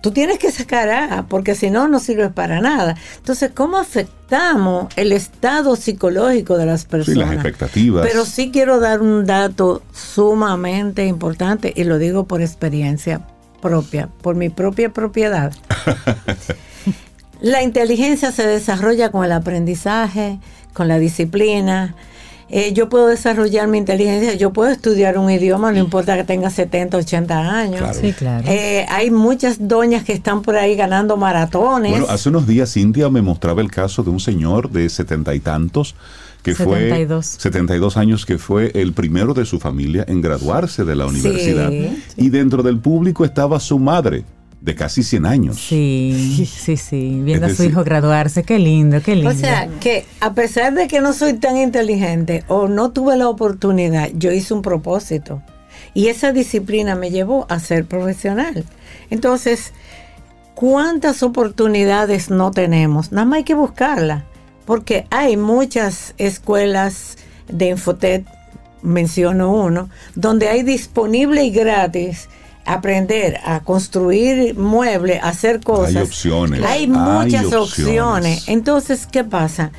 tú tienes que sacar A, porque si no, no sirves para nada. Entonces, ¿cómo afectamos el estado psicológico de las Sí, personas? las expectativas. Pero sí quiero dar un dato sumamente importante y lo digo por experiencia propia, por mi propia propiedad. La inteligencia se desarrolla con el aprendizaje, con la disciplina eh, yo puedo desarrollar mi inteligencia, yo puedo estudiar un idioma, no importa que tenga 70, 80 años. Claro. Sí, claro. Eh, hay muchas doñas que están por ahí ganando maratones. Bueno, hace unos días Cintia me mostraba el caso de un señor de setenta y tantos que 72. fue 72 años que fue el primero de su familia en graduarse de la Sí, universidad y dentro del público estaba su madre de casi 100 años. Sí, sí, sí. Viendo a su hijo graduarse, qué lindo, qué lindo. O sea, que a pesar de que no soy tan inteligente o no tuve la oportunidad, yo hice un propósito. Y esa disciplina me llevó a ser profesional. Entonces, ¿cuántas oportunidades no tenemos? Nada más hay que buscarlas. Porque hay muchas escuelas de Infotet, menciono uno, donde hay disponible y gratis aprender a construir muebles, a hacer cosas. Hay opciones, Hay hay muchas opciones. opciones. Entonces, ¿qué pasa?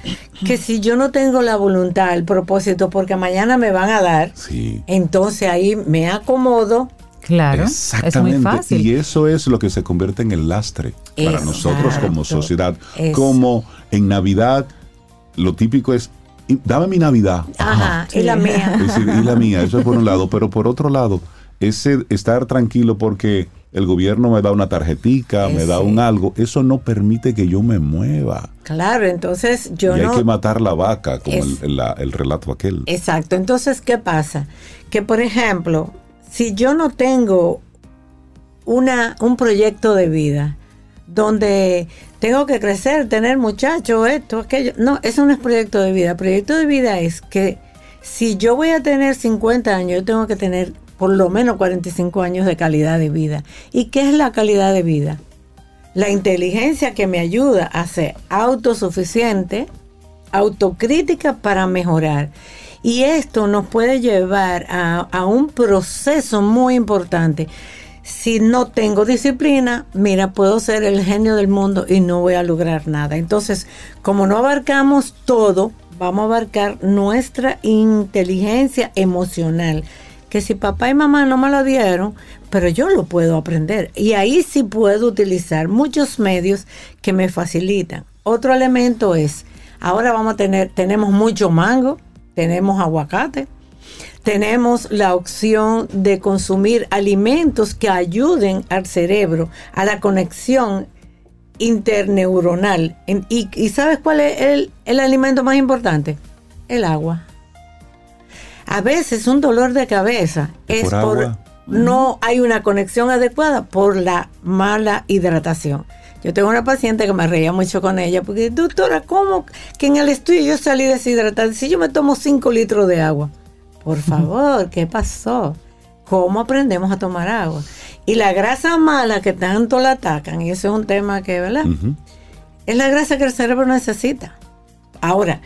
Que si yo no tengo la voluntad, el propósito, porque mañana me van a dar, Sí. entonces ahí me acomodo. claro, es Exactamente. muy fácil. Y eso es lo que se convierte en el lastre para nosotros como sociedad. Eso. Como en Navidad, lo típico es, "Y- dame mi Navidad. Ajá, y la mía. Es decir, y la mía, eso es por un lado, pero por otro lado, ese estar tranquilo porque el gobierno me da una tarjetica, me da Ese. un algo, eso no permite que yo me mueva. Claro, entonces yo y no. hay que matar la vaca, como Es- el, el- la- el relato aquel. Exacto. Entonces, ¿qué pasa? Que, por ejemplo, si yo no tengo una, un proyecto de vida donde tengo que crecer, tener muchachos, esto, aquello. No, eso no es proyecto de vida. Proyecto de vida es que si yo voy a tener 50 años, yo tengo que tener por lo menos 45 años de calidad de vida. ¿Y qué es la calidad de vida? La inteligencia que me ayuda a ser autosuficiente, autocrítica para mejorar. Y esto nos puede llevar a, a un proceso muy importante. Si no tengo disciplina, mira, puedo ser el genio del mundo y no voy a lograr nada. Entonces, como no abarcamos todo, vamos a abarcar nuestra inteligencia emocional. Que si papá y mamá no me lo dieron, pero yo lo puedo aprender. Y ahí sí puedo utilizar muchos medios que me facilitan. Otro elemento es, ahora vamos a tener, tenemos mucho mango, tenemos aguacate, tenemos la opción de consumir alimentos que ayuden al cerebro, a la conexión interneuronal. Y, y sabes cuál es el, el alimento más importante? El agua. A veces un dolor de cabeza ¿Es es por por, agua? no hay una conexión adecuada por la mala hidratación. Yo tengo una paciente que me reía mucho con ella porque, doctora, ¿cómo que en el estudio yo salí deshidratada? Si yo me tomo 5 litros de agua. Por favor, ¿qué pasó? ¿Cómo aprendemos a tomar agua? Y la grasa mala que tanto la atacan, y eso es un tema que, ¿verdad? Es la grasa que el cerebro necesita. Ahora,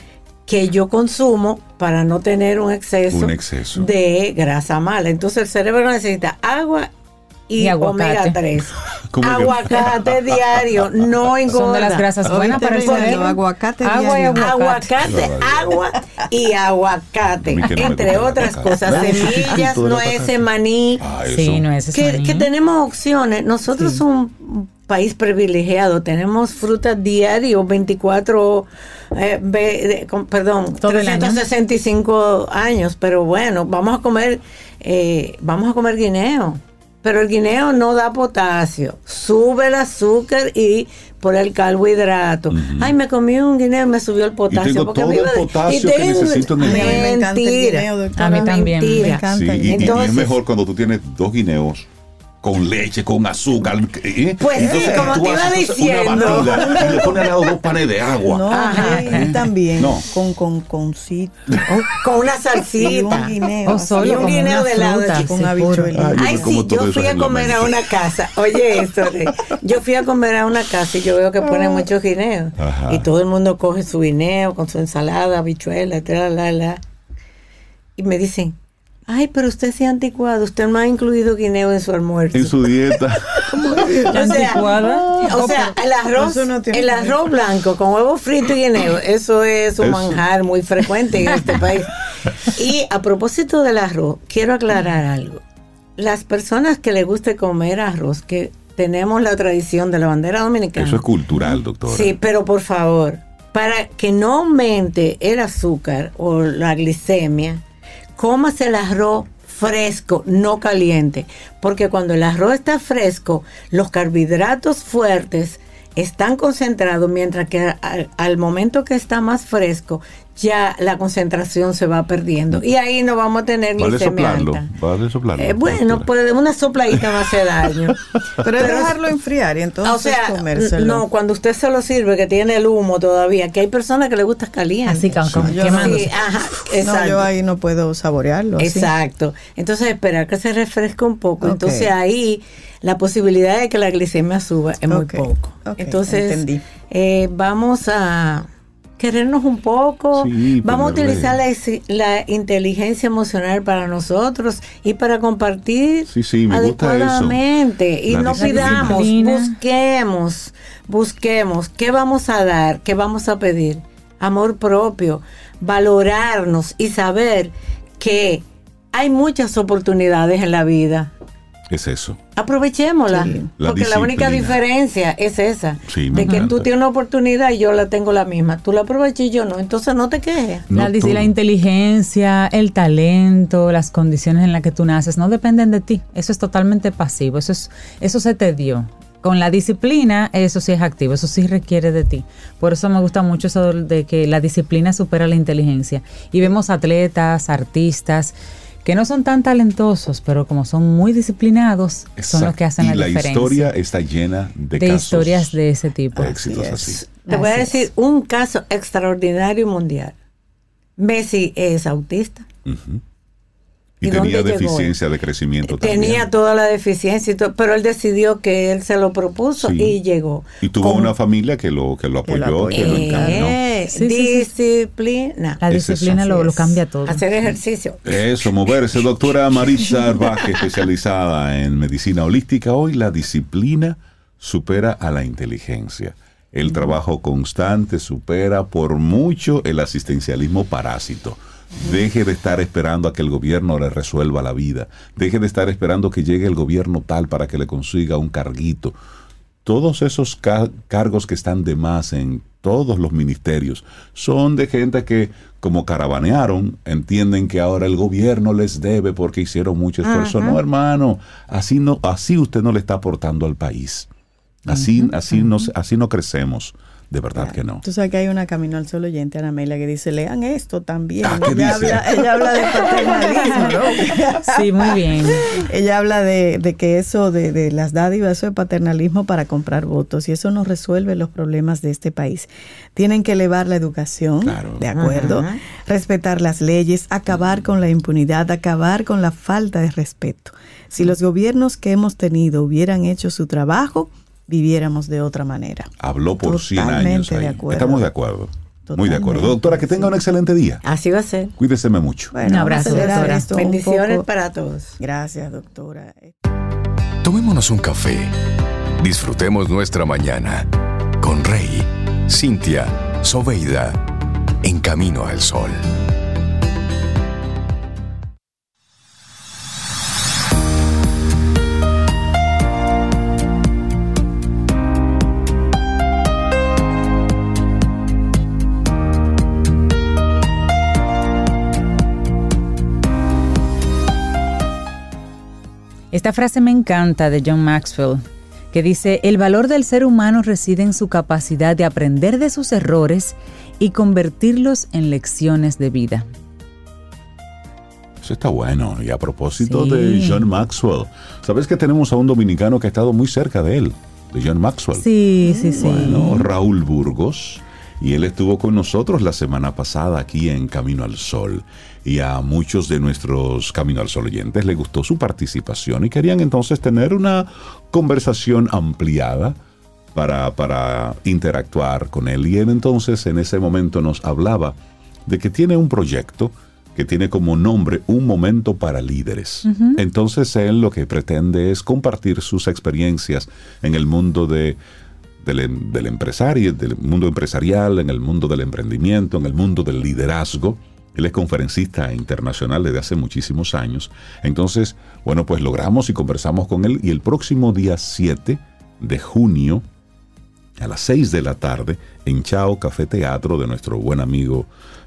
que yo consumo para no tener un exceso, Un exceso. de grasa mala. Entonces el cerebro necesita agua y, Y aguacate. omega 3. ¿Cómo que? Aguacate diario, no engorda. Son de las grasas buenas para el cerebro. aguacate Agua y diario. aguacate. Aguacate, agua y aguacate. Que no Entre otras aguacate. cosas, semillas, nueces, maní. Ah. Sí, no es eso. que, que tenemos opciones. Nosotros somos un país privilegiado. Tenemos frutas diario, 24, eh, ve- de- con- perdón, Todo el año. 365 años. Pero bueno, vamos a comer, eh, vamos a comer guineo. Pero el guineo no da potasio, sube el azúcar y por el carbohidrato. Ay, me comí un guineo y me subió el potasio. tengo porque todo me iba el de- potasio y que necesito en el A mí guineo. me encanta el Mentira. guineo, doctora. A mí también. Me Mentira. encanta Sí, el y- y, guineo. y Entonces- es mejor cuando tú tienes dos guineos con leche, con azúcar. ¿eh? Pues sí, como tú te iba haces diciendo. Una batida y le pones al lado dos panes de agua. No, Ajá. eh, también. No. Con, con, con sí. con una Y un salsita. guineo. O así, solo Y un con guineo de lado, fruta, chico, con sí, habichuela. Ay, Ay, sí, yo fui a comer a una casa. Oye, esto, yo fui a comer a una casa y yo veo que ponen muchos guineos. Ajá. Y todo el mundo coge su guineo con su ensalada, habichuela, la, la, la. Y me dicen, ay, pero usted sí es anticuado, usted no ha incluido guineo en su almuerzo. En su dieta. o sea, Anticuada. o sea, el arroz, no el arroz blanco con huevo frito y guineo, eso es un Eso. manjar muy frecuente en este país. Y a propósito del arroz, quiero aclarar algo. Las personas que les guste comer arroz, que tenemos la tradición de la bandera dominicana. Eso es cultural, doctora. Sí, pero por favor, para que no aumente el azúcar o la glicemia, cómase el arroz fresco, no caliente, porque cuando el arroz está fresco, los carbohidratos fuertes están concentrados, mientras que al, al momento que está más fresco, ya la concentración se va perdiendo. Y ahí no vamos a tener Vale glicemia soplarlo. alta. Vale soplarlo. Eh, bueno, doctora. pues una sopladita no hace daño. Pero es dejarlo enfriar y entonces o sea, comérselo. no, cuando usted se lo sirve, que tiene el humo todavía, que hay personas que le gusta caliente. Así con, con- yo no. Sí, ajá, yo ahí no puedo saborearlo. así. Exacto. Entonces esperar que se refresque un poco. Entonces ahí la posibilidad de que la glicemia suba es muy poco. Entonces eh, vamos a querernos un poco. Sí, vamos a utilizar la, inteligencia emocional para nosotros y para compartir Sí, sí, me gusta eso. adecuadamente. Y La no pidamos, busquemos, busquemos qué vamos a dar, qué vamos a pedir. Amor propio, valorarnos y saber que hay muchas oportunidades en la vida. Es eso. Aprovechémosla, Sí. La porque la única diferencia es esa, Sí, de que tú tienes una oportunidad y yo la tengo la misma. Tú la aprovechas y yo no, entonces no te quejes. La, No todo. la inteligencia, el talento, las condiciones en las que tú naces no dependen de ti. Eso es totalmente pasivo. Eso es, eso se te dio. Con la disciplina, eso sí es activo, eso sí requiere de ti. Por eso me gusta mucho eso de que la disciplina supera la inteligencia. Y vemos atletas, artistas, que no son tan talentosos, pero como son muy disciplinados, son los que hacen y la, la diferencia. historia está llena de, de casos historias de ese tipo. de éxitos Así así. Te voy a decir un caso extraordinario y mundial. Messi es autista. Ujú. Y, ¿Y tenía llegó? deficiencia de crecimiento también. Tenía toda la deficiencia, y todo, pero él decidió que él se lo propuso Sí. y llegó. Y tuvo Con- una familia que lo, que lo Que lo apoyó, que lo apoyó. encaminó. Eh, Sí, sí. disciplina. La Es disciplina lo, cambia todo. Hacer ejercicio. Eso, moverse. Doctora Marisa Arbaje, especializada en medicina holística. Hoy la disciplina supera a la inteligencia. El trabajo constante supera por mucho el asistencialismo parásito. Deje de estar esperando a que el gobierno le resuelva la vida. Deje de estar esperando que llegue el gobierno tal para que le consiga un carguito. Todos esos ca- cargos que están de más en todos los ministerios son de gente que, como caravanearon, entienden que ahora el gobierno les debe porque hicieron mucho esfuerzo. No, hermano, así no, así usted no le está aportando al país. Así, así, no, así no crecemos. De verdad que no. Tú sabes que hay una Camino al Sol oyente, Ana que dice, lean esto también. Ah, ¿qué ella, dice? habla, ella habla de paternalismo, ¿no? Sí, muy bien. Ella habla de, de que eso de, de las dádivas, eso es paternalismo para comprar votos y eso no resuelve los problemas de este país. Tienen que elevar la educación, Claro. de acuerdo, Ajá. respetar las leyes, acabar con la impunidad, acabar con la falta de respeto. Si los gobiernos que hemos tenido hubieran hecho su trabajo, viviéramos de otra manera. Habló por 100 años. Totalmente ahí. de acuerdo. Estamos de acuerdo. Muy de acuerdo. Totalmente. Doctora, que tenga un excelente día. Así va a ser. Cuídeseme mucho. Bueno, Un abrazo, doctora. Bendiciones para todos. Gracias, doctora. Tomémonos un café. Disfrutemos nuestra mañana con Rey, Cintia, Soveida, en camino al sol. Esta frase me encanta de John Maxwell, que dice, el valor del ser humano reside en su capacidad de aprender de sus errores y convertirlos en lecciones de vida. Eso está bueno. Y a propósito Sí. de John Maxwell, ¿sabes que tenemos a un dominicano que ha estado muy cerca de él? De John Maxwell. Sí, sí, sí. Bueno, Raúl Burgos. Y él estuvo con nosotros la semana pasada aquí en Camino al Sol. Y a muchos de nuestros Camino al Sol oyentes les gustó su participación y querían entonces tener una conversación ampliada para, para interactuar con él. Y él entonces en ese momento nos hablaba de que tiene un proyecto que tiene como nombre Un Momento para Líderes. Entonces él lo que pretende es compartir sus experiencias en el mundo de, del, em- del empresario, del mundo empresarial, en el mundo del emprendimiento, en el mundo del liderazgo. Él es conferencista internacional desde hace muchísimos años. Entonces, bueno, pues logramos y conversamos con él y el próximo día 7 de junio a las 6 de la tarde en Chao Café Teatro de nuestro buen amigo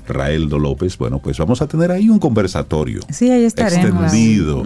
Raeldo López, bueno, pues vamos a tener ahí un conversatorio Sí, ahí estaremos. extendido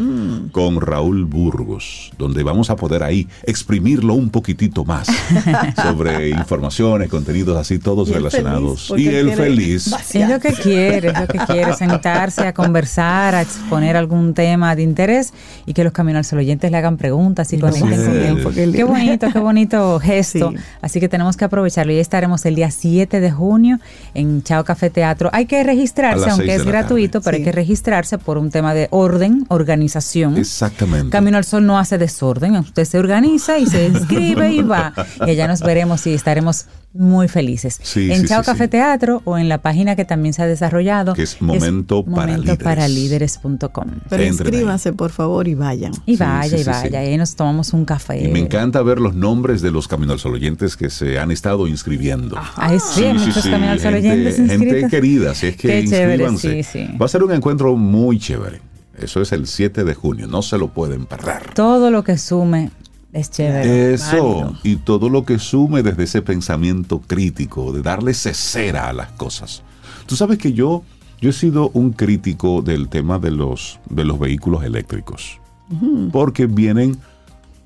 con Raúl Burgos, donde vamos a poder ahí exprimirlo un poquitito más sobre informaciones, contenidos así, todos Y relacionados. y él feliz. vaciar. Es lo que quiere, es lo que quiere, sentarse a conversar, a exponer algún tema de interés y que los caminos oyentes le hagan preguntas y No, conecten sí, con él. porque Qué bonito, qué bonito gesto. Sí. Así que tenemos que aprovecharlo. Y ahí estaremos el día 7 de junio en Chao Café Teatro. Hay que registrarse, aunque es gratuito, tarde. pero Sí. hay que registrarse por un tema de orden, organización. Exactamente. Camino al Sol no hace desorden, usted se organiza y se inscribe y va. Y allá nos veremos y estaremos muy felices. Sí, en sí, Chao sí, Café sí. Teatro o en la página que también se ha desarrollado. Que es Momento para Líderes. momentoparalíderes.com. Pero Entren ahí. inscríbanse, por favor, y vayan. Y Sí, vaya, sí, y sí, vaya, sí. y ahí nos tomamos un café. Y me encanta ver los nombres de los Camino al Sol oyentes que se han estado inscribiendo. Ay, sí, hay muchos Camino al Sol gente, oyentes gente inscritos. querida, si es que Qué chévere, inscríbanse. sí, sí. Va a ser un encuentro muy chévere. Eso es el 7 de junio, no se lo pueden perder. Todo lo que sume es chévere. Eso, válido. y todo lo que sume desde ese pensamiento crítico, de darle cesera a las cosas. Tú sabes que yo, yo he sido un crítico del tema de los, de los vehículos eléctricos, porque vienen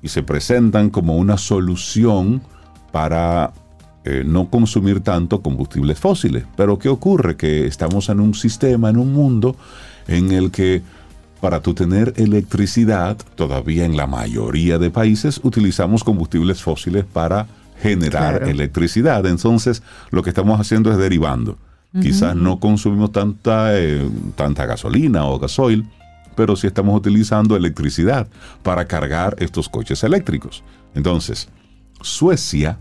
y se presentan como una solución para eh, no consumir tanto combustibles fósiles. Pero ¿qué ocurre? Que estamos en un sistema, en un mundo en el que para tú tener electricidad, todavía en la mayoría de países utilizamos combustibles fósiles para generar Claro. electricidad. Entonces, lo que estamos haciendo es derivando. Quizás no consumimos tanta, eh, tanta gasolina o gasoil, pero sí estamos utilizando electricidad para cargar estos coches eléctricos. Entonces, Suecia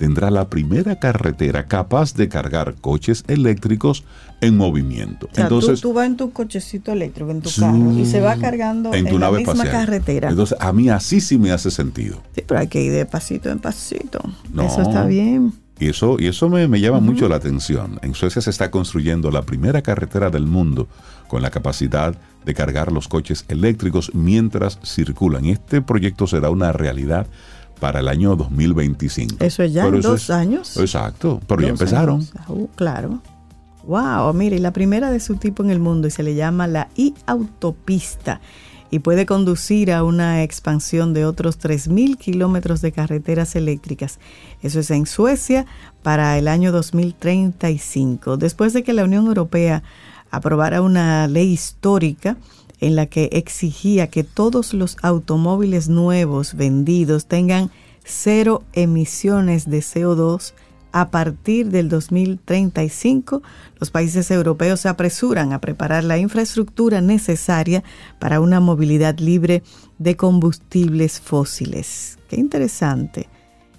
tendrá la primera carretera capaz de cargar coches eléctricos en movimiento. O sea, Entonces, tú, tú vas en tu cochecito eléctrico, en tu carro, y se va cargando en, en tu la nave misma espacial. carretera. Entonces, a mí así sí me hace sentido. sí, pero hay que ir de pasito en pasito. No. Eso está bien. Y eso, y eso me, me llama mucho la atención. En Suecia se está construyendo la primera carretera del mundo con la capacidad de cargar los coches eléctricos mientras circulan. Y este proyecto será una realidad para el año 2025. Eso es ya Pero en dos es- años. Exacto, pero ya empezaron. Ah, uh, claro. Wow, mire, la primera de su tipo en el mundo y se le llama la e-autopista y puede conducir a una expansión de otros 3.000 kilómetros de carreteras eléctricas. Eso es en Suecia para el año 2035. Después de que la Unión Europea aprobara una ley histórica en la que exigía que todos los automóviles nuevos vendidos tengan cero emisiones de CO2 a partir del 2035, los países europeos se apresuran a preparar la infraestructura necesaria para una movilidad libre de combustibles fósiles. Qué interesante.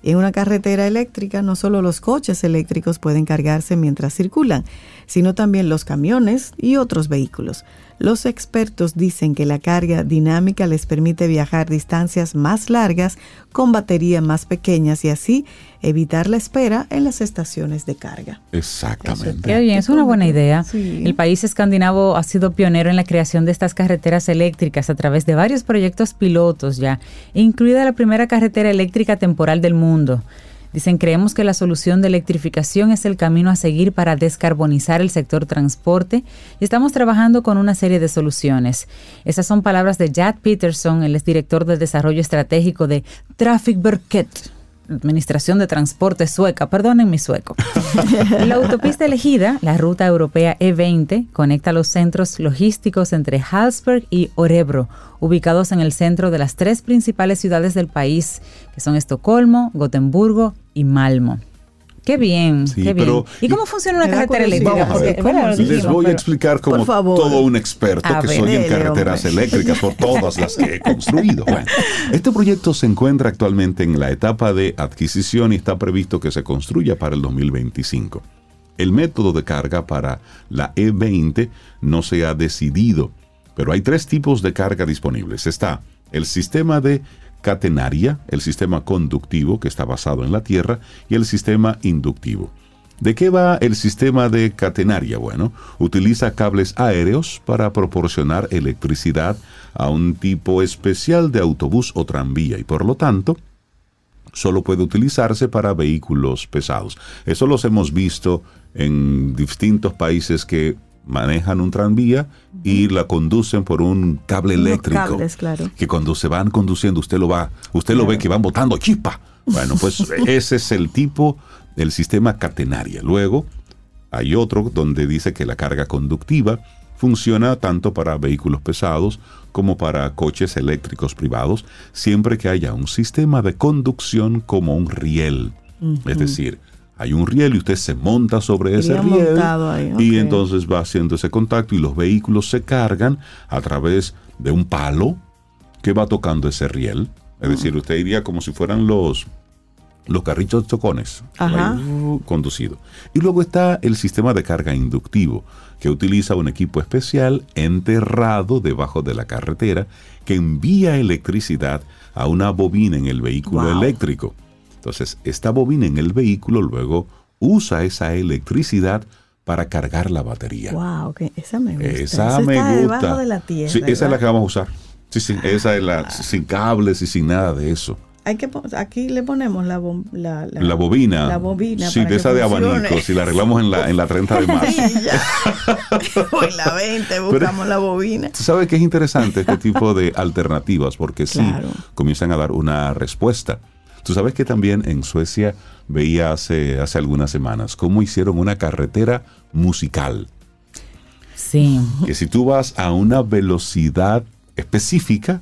En una carretera eléctrica no solo los coches eléctricos pueden cargarse mientras circulan, sino también los camiones y otros vehículos. Los expertos dicen que la carga dinámica les permite viajar distancias más largas con baterías más pequeñas y así evitar la espera en las estaciones de carga. Exactamente. Qué bien, es una buena idea. Sí. El país escandinavo ha sido pionero en la creación de estas carreteras eléctricas a través de varios proyectos pilotos ya, incluida la primera carretera eléctrica temporal del mundo. Dicen, creemos que la solución de electrificación es el camino a seguir para descarbonizar el sector transporte y estamos trabajando con una serie de soluciones. Esas son palabras de Jad Peterson, el director de desarrollo estratégico de Trafikverket, Administración de Transporte sueca, perdonen mi sueco. La autopista elegida, la ruta europea E20, conecta los centros logísticos entre Hallsberg y Orebro, ubicados en el centro de las tres principales ciudades del país, que son Estocolmo, Gotemburgo y Malmo. Qué bien, Sí, qué bien. pero- ¿Y cómo funciona una carretera eléctrica? Vamos a ver, Porque, bueno, lo Les dijimos, voy a explicar como todo un experto A que ver, soy en carreteras hombre. eléctricas por todas las que he construido. Bueno, este proyecto se encuentra actualmente en la etapa de adquisición y está previsto que se construya para el 2025. El método de carga para la E20 no se ha decidido, pero hay tres tipos de carga disponibles. Está el sistema de catenaria, el sistema conductivo que está basado en la Tierra y el sistema inductivo. ¿De qué va el sistema de catenaria? Bueno, utiliza cables aéreos para proporcionar electricidad a un tipo especial de autobús o tranvía y por lo tanto solo puede utilizarse para vehículos pesados. Eso los hemos visto en distintos países que manejan un tranvía y la conducen por un cable Unos eléctrico. cables, claro. Que cuando se van conduciendo usted lo va, usted lo ve que van botando chispa. Bueno, pues ese es el tipo del sistema catenaria. Luego hay otro donde dice que la carga conductiva funciona tanto para vehículos pesados como para coches eléctricos privados, siempre que haya un sistema de conducción como un riel. Es decir, hay un riel y usted se monta sobre ese riel y entonces va haciendo ese contacto y los vehículos se cargan a través de un palo que va tocando ese riel. Es decir, usted iría como si fueran los, los carritos chocones Ajá. ahí, uh, conducido. Y luego está el sistema de carga inductivo, que utiliza un equipo especial enterrado debajo de la carretera que envía electricidad a una bobina en el vehículo Wow. eléctrico. Entonces, esta bobina en el vehículo luego usa esa electricidad para cargar la batería. Wow, que esa me gusta. Esa Esa me está gusta. debajo de la tierra. Sí, esa es la ¿verdad? que vamos a usar. Sí, sí, esa es la sin cables y sin nada de eso. Hay que aquí le ponemos la, la, la, La bobina. La bobina. Sí, de esa de abanico, si la arreglamos en la, en la 30 de marzo. En la 20 buscamos la bobina. Tú sabes que es interesante este tipo de alternativas porque sí Claro. comienzan a dar una respuesta. Tú sabes que también en Suecia veía hace, hace algunas semanas cómo hicieron una carretera musical. Sí. Que si tú vas a una velocidad específica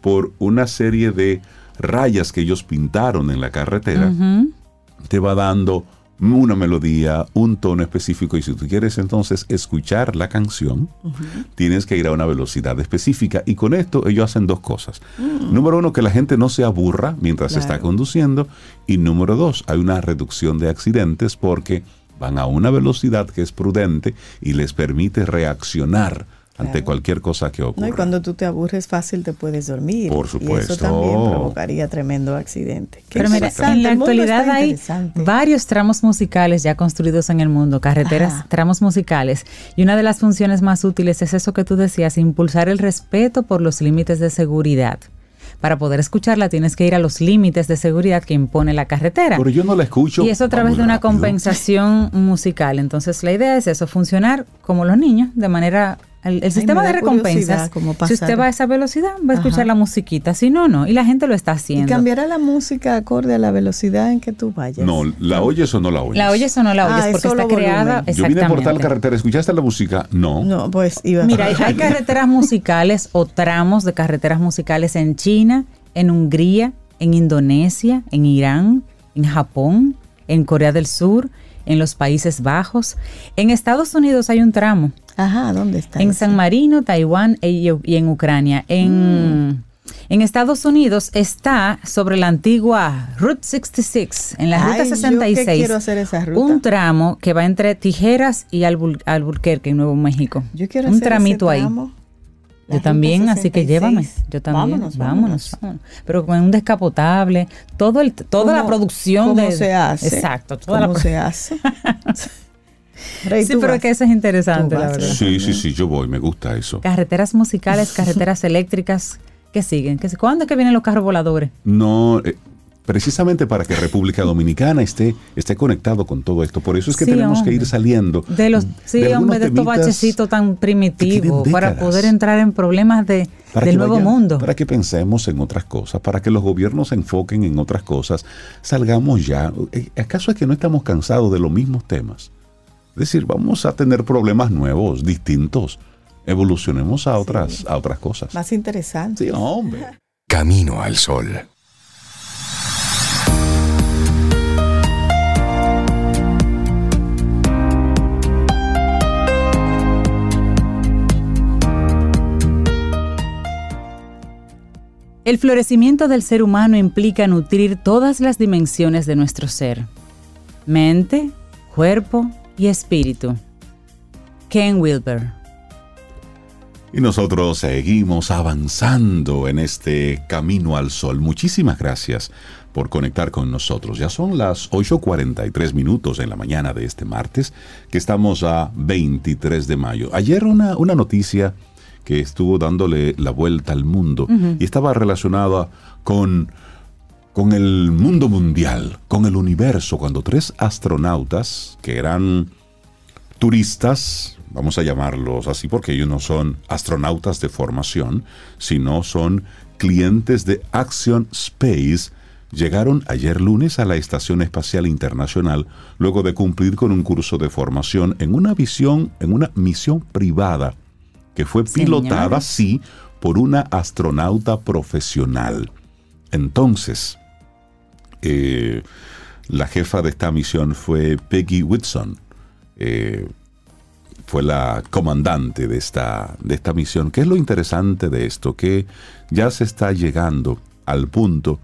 por una serie de rayas que ellos pintaron en la carretera, te va dando una melodía, un tono específico y si tú quieres entonces escuchar la canción, tienes que ir a una velocidad específica y con esto ellos hacen dos cosas. Número uno, que la gente no se aburra mientras Claro. está conduciendo y número dos, hay una reducción de accidentes porque van a una velocidad que es prudente y les permite reaccionar ante Claro. cualquier cosa que No, ocurra. y cuando tú te aburres fácil te puedes dormir. Por Y supuesto. eso también provocaría tremendo accidente. Qué Pero mira, en la actualidad hay varios tramos musicales ya construidos en el mundo, carreteras, Ajá. tramos musicales. Y una de las funciones más útiles es eso que tú decías, impulsar el respeto por los límites de seguridad. Para poder escucharla tienes que ir a los límites de seguridad que impone la carretera. Pero yo no la escucho. Y eso a través de una rápido. compensación musical. Entonces la idea es eso, funcionar como los niños, de manera... El, el sistema de cómo si usted va a esa velocidad, va a escuchar Ajá. la musiquita, si no, no. Y la gente lo está Y haciendo. cambiará la música acorde a la velocidad en que tú vayas. No, ¿la oyes o no la oyes? La oyes o no la Ah, oyes es porque está creada volumen. Yo vine por tal exactamente. carretera, ¿escuchaste la música? No. No, pues iba Mira, hay carreteras musicales o tramos de carreteras musicales en China, en Hungría, en Indonesia, en Irán, en Japón, en Corea del Sur, en los Países Bajos. En Estados Unidos hay un tramo, Ajá, ¿dónde está? en ese? San Marino, Taiwán e- y en Ucrania. En, en Estados Unidos está sobre la antigua Route 66, en la Ay, Ruta yo que 66. quiero hacer esa ruta. Un tramo que va entre Tijeras y Albul- Albuquerque, en Nuevo México. Yo quiero un hacer tramito ese ahí. tramo, la Yo también, así que 66. llévame. Yo también. Vámonos, Vámonos, vámonos. Pero con un descapotable, todo el, toda la ¿Cómo- producción cómo de. se hace? Exacto, toda la ¿Cómo pro- se hace? Rey, Sí, pero vas. que eso es interesante, la verdad. Sí, sí, sí, yo voy, me gusta eso. Carreteras musicales, carreteras eléctricas, ¿qué siguen? ¿Qué, ¿Cuándo es que vienen los carros voladores? No, eh, precisamente para que República Dominicana esté, esté conectado con todo esto. Por eso es que Sí, tenemos que ir saliendo. De los, sí, algunos hombre, de estos bachecitos tan primitivos para poder entrar en problemas de, para del nuevo vayan- mundo. Para que pensemos en otras cosas, para que los gobiernos se enfoquen en otras cosas, salgamos ya. Eh, ¿Acaso es que no estamos cansados de los mismos temas? Es decir, vamos a tener problemas nuevos, distintos. Evolucionemos a otras, a otras cosas. Más interesante. Sí, hombre. Camino al sol. El florecimiento del ser humano implica nutrir todas las dimensiones de nuestro ser. Mente, cuerpo y espíritu. Ken Wilber. Y nosotros seguimos avanzando en este camino al sol. Muchísimas gracias por conectar con nosotros. Ya son las 8.43 minutos en la mañana de este martes, que estamos a 23 de mayo. Ayer una, una noticia que estuvo dándole la vuelta al mundo y estaba relacionada con con el mundo mundial, con el universo, cuando tres astronautas, que eran turistas, vamos a llamarlos así porque ellos no son astronautas de formación, sino son clientes de Action Space, llegaron ayer lunes a la Estación Espacial Internacional luego de cumplir con un curso de formación en una visión, en una misión privada que fue pilotada, sí, por una astronauta profesional. Entonces, eh, la jefa de esta misión fue Peggy Whitson. Eh, fue la comandante de esta, de esta misión. ¿Qué es lo interesante de esto? Que ya se está llegando al punto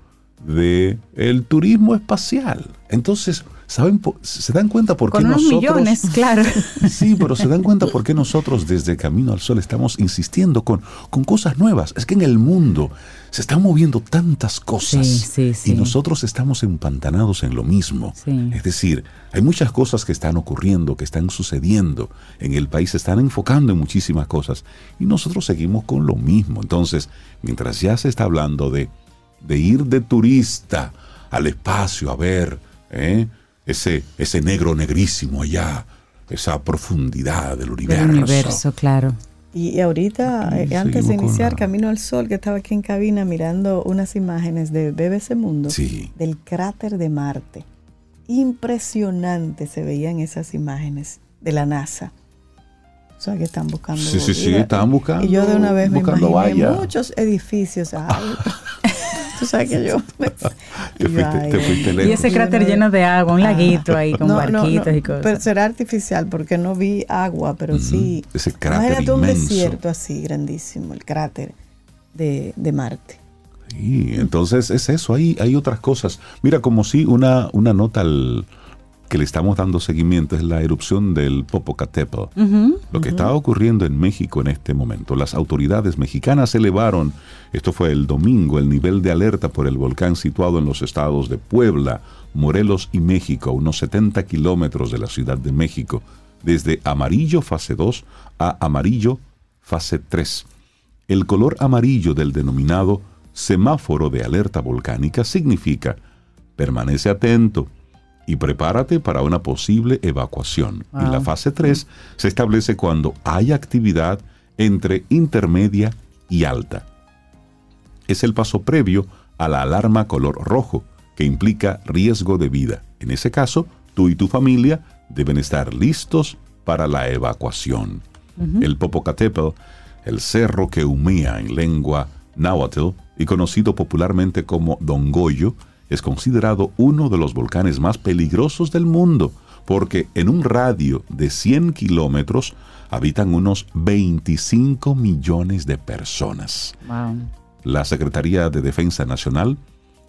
de el turismo espacial. Entonces, ¿saben? Se dan cuenta por qué nosotros... millones, claro. Sí, pero se dan cuenta por qué nosotros desde Camino al Sol estamos insistiendo con, con cosas nuevas. Es que en el mundo se están moviendo tantas cosas y nosotros estamos empantanados en lo mismo. Es decir, hay muchas cosas que están ocurriendo, que están sucediendo en el país, se están enfocando en muchísimas cosas y nosotros seguimos con lo mismo. Entonces, mientras ya se está hablando de, de ir de turista al espacio a ver ¿eh? Ese, ese negro negrísimo allá, esa profundidad del universo. Del universo, claro. Y ahorita, eh, antes de iniciar Camino al Sol, que estaba aquí en cabina mirando unas imágenes de BBC Mundo del cráter de Marte. Impresionante se veían esas imágenes de la NASA. O sea, que están buscando. Sí, sí, sí, estaban buscando. Y yo de una vez me imaginé muchos edificios. Tú sabes que yo. y, ese cráter lleno de agua, un laguito ahí con barquitos y cosas. Pero será artificial porque no vi agua, pero sí. Ese cráter Imagínate un desierto así grandísimo, el cráter de, de Marte. Sí, entonces es eso, hay, hay otras cosas. Mira, como si una, una nota al que le estamos dando seguimiento es la erupción del Popocatépetl. Lo que está ocurriendo en México en este momento. Las autoridades mexicanas elevaron, esto fue el domingo, el nivel de alerta por el volcán situado en los estados de Puebla, Morelos y México, a unos 70 kilómetros de la Ciudad de México, desde amarillo fase 2 a amarillo fase 3. El color amarillo del denominado semáforo de alerta volcánica significa permanece atento, y prepárate para una posible evacuación. En la fase 3 se establece cuando hay actividad entre intermedia y alta. Es el paso previo a la alarma color rojo, que implica riesgo de vida. En ese caso, tú y tu familia deben estar listos para la evacuación. El Popocatépetl, el cerro que humea en lengua náhuatl y conocido popularmente como Don Goyo, es considerado uno de los volcanes más peligrosos del mundo, porque en un radio de 100 kilómetros habitan unos 25 millones de personas. La Secretaría de Defensa Nacional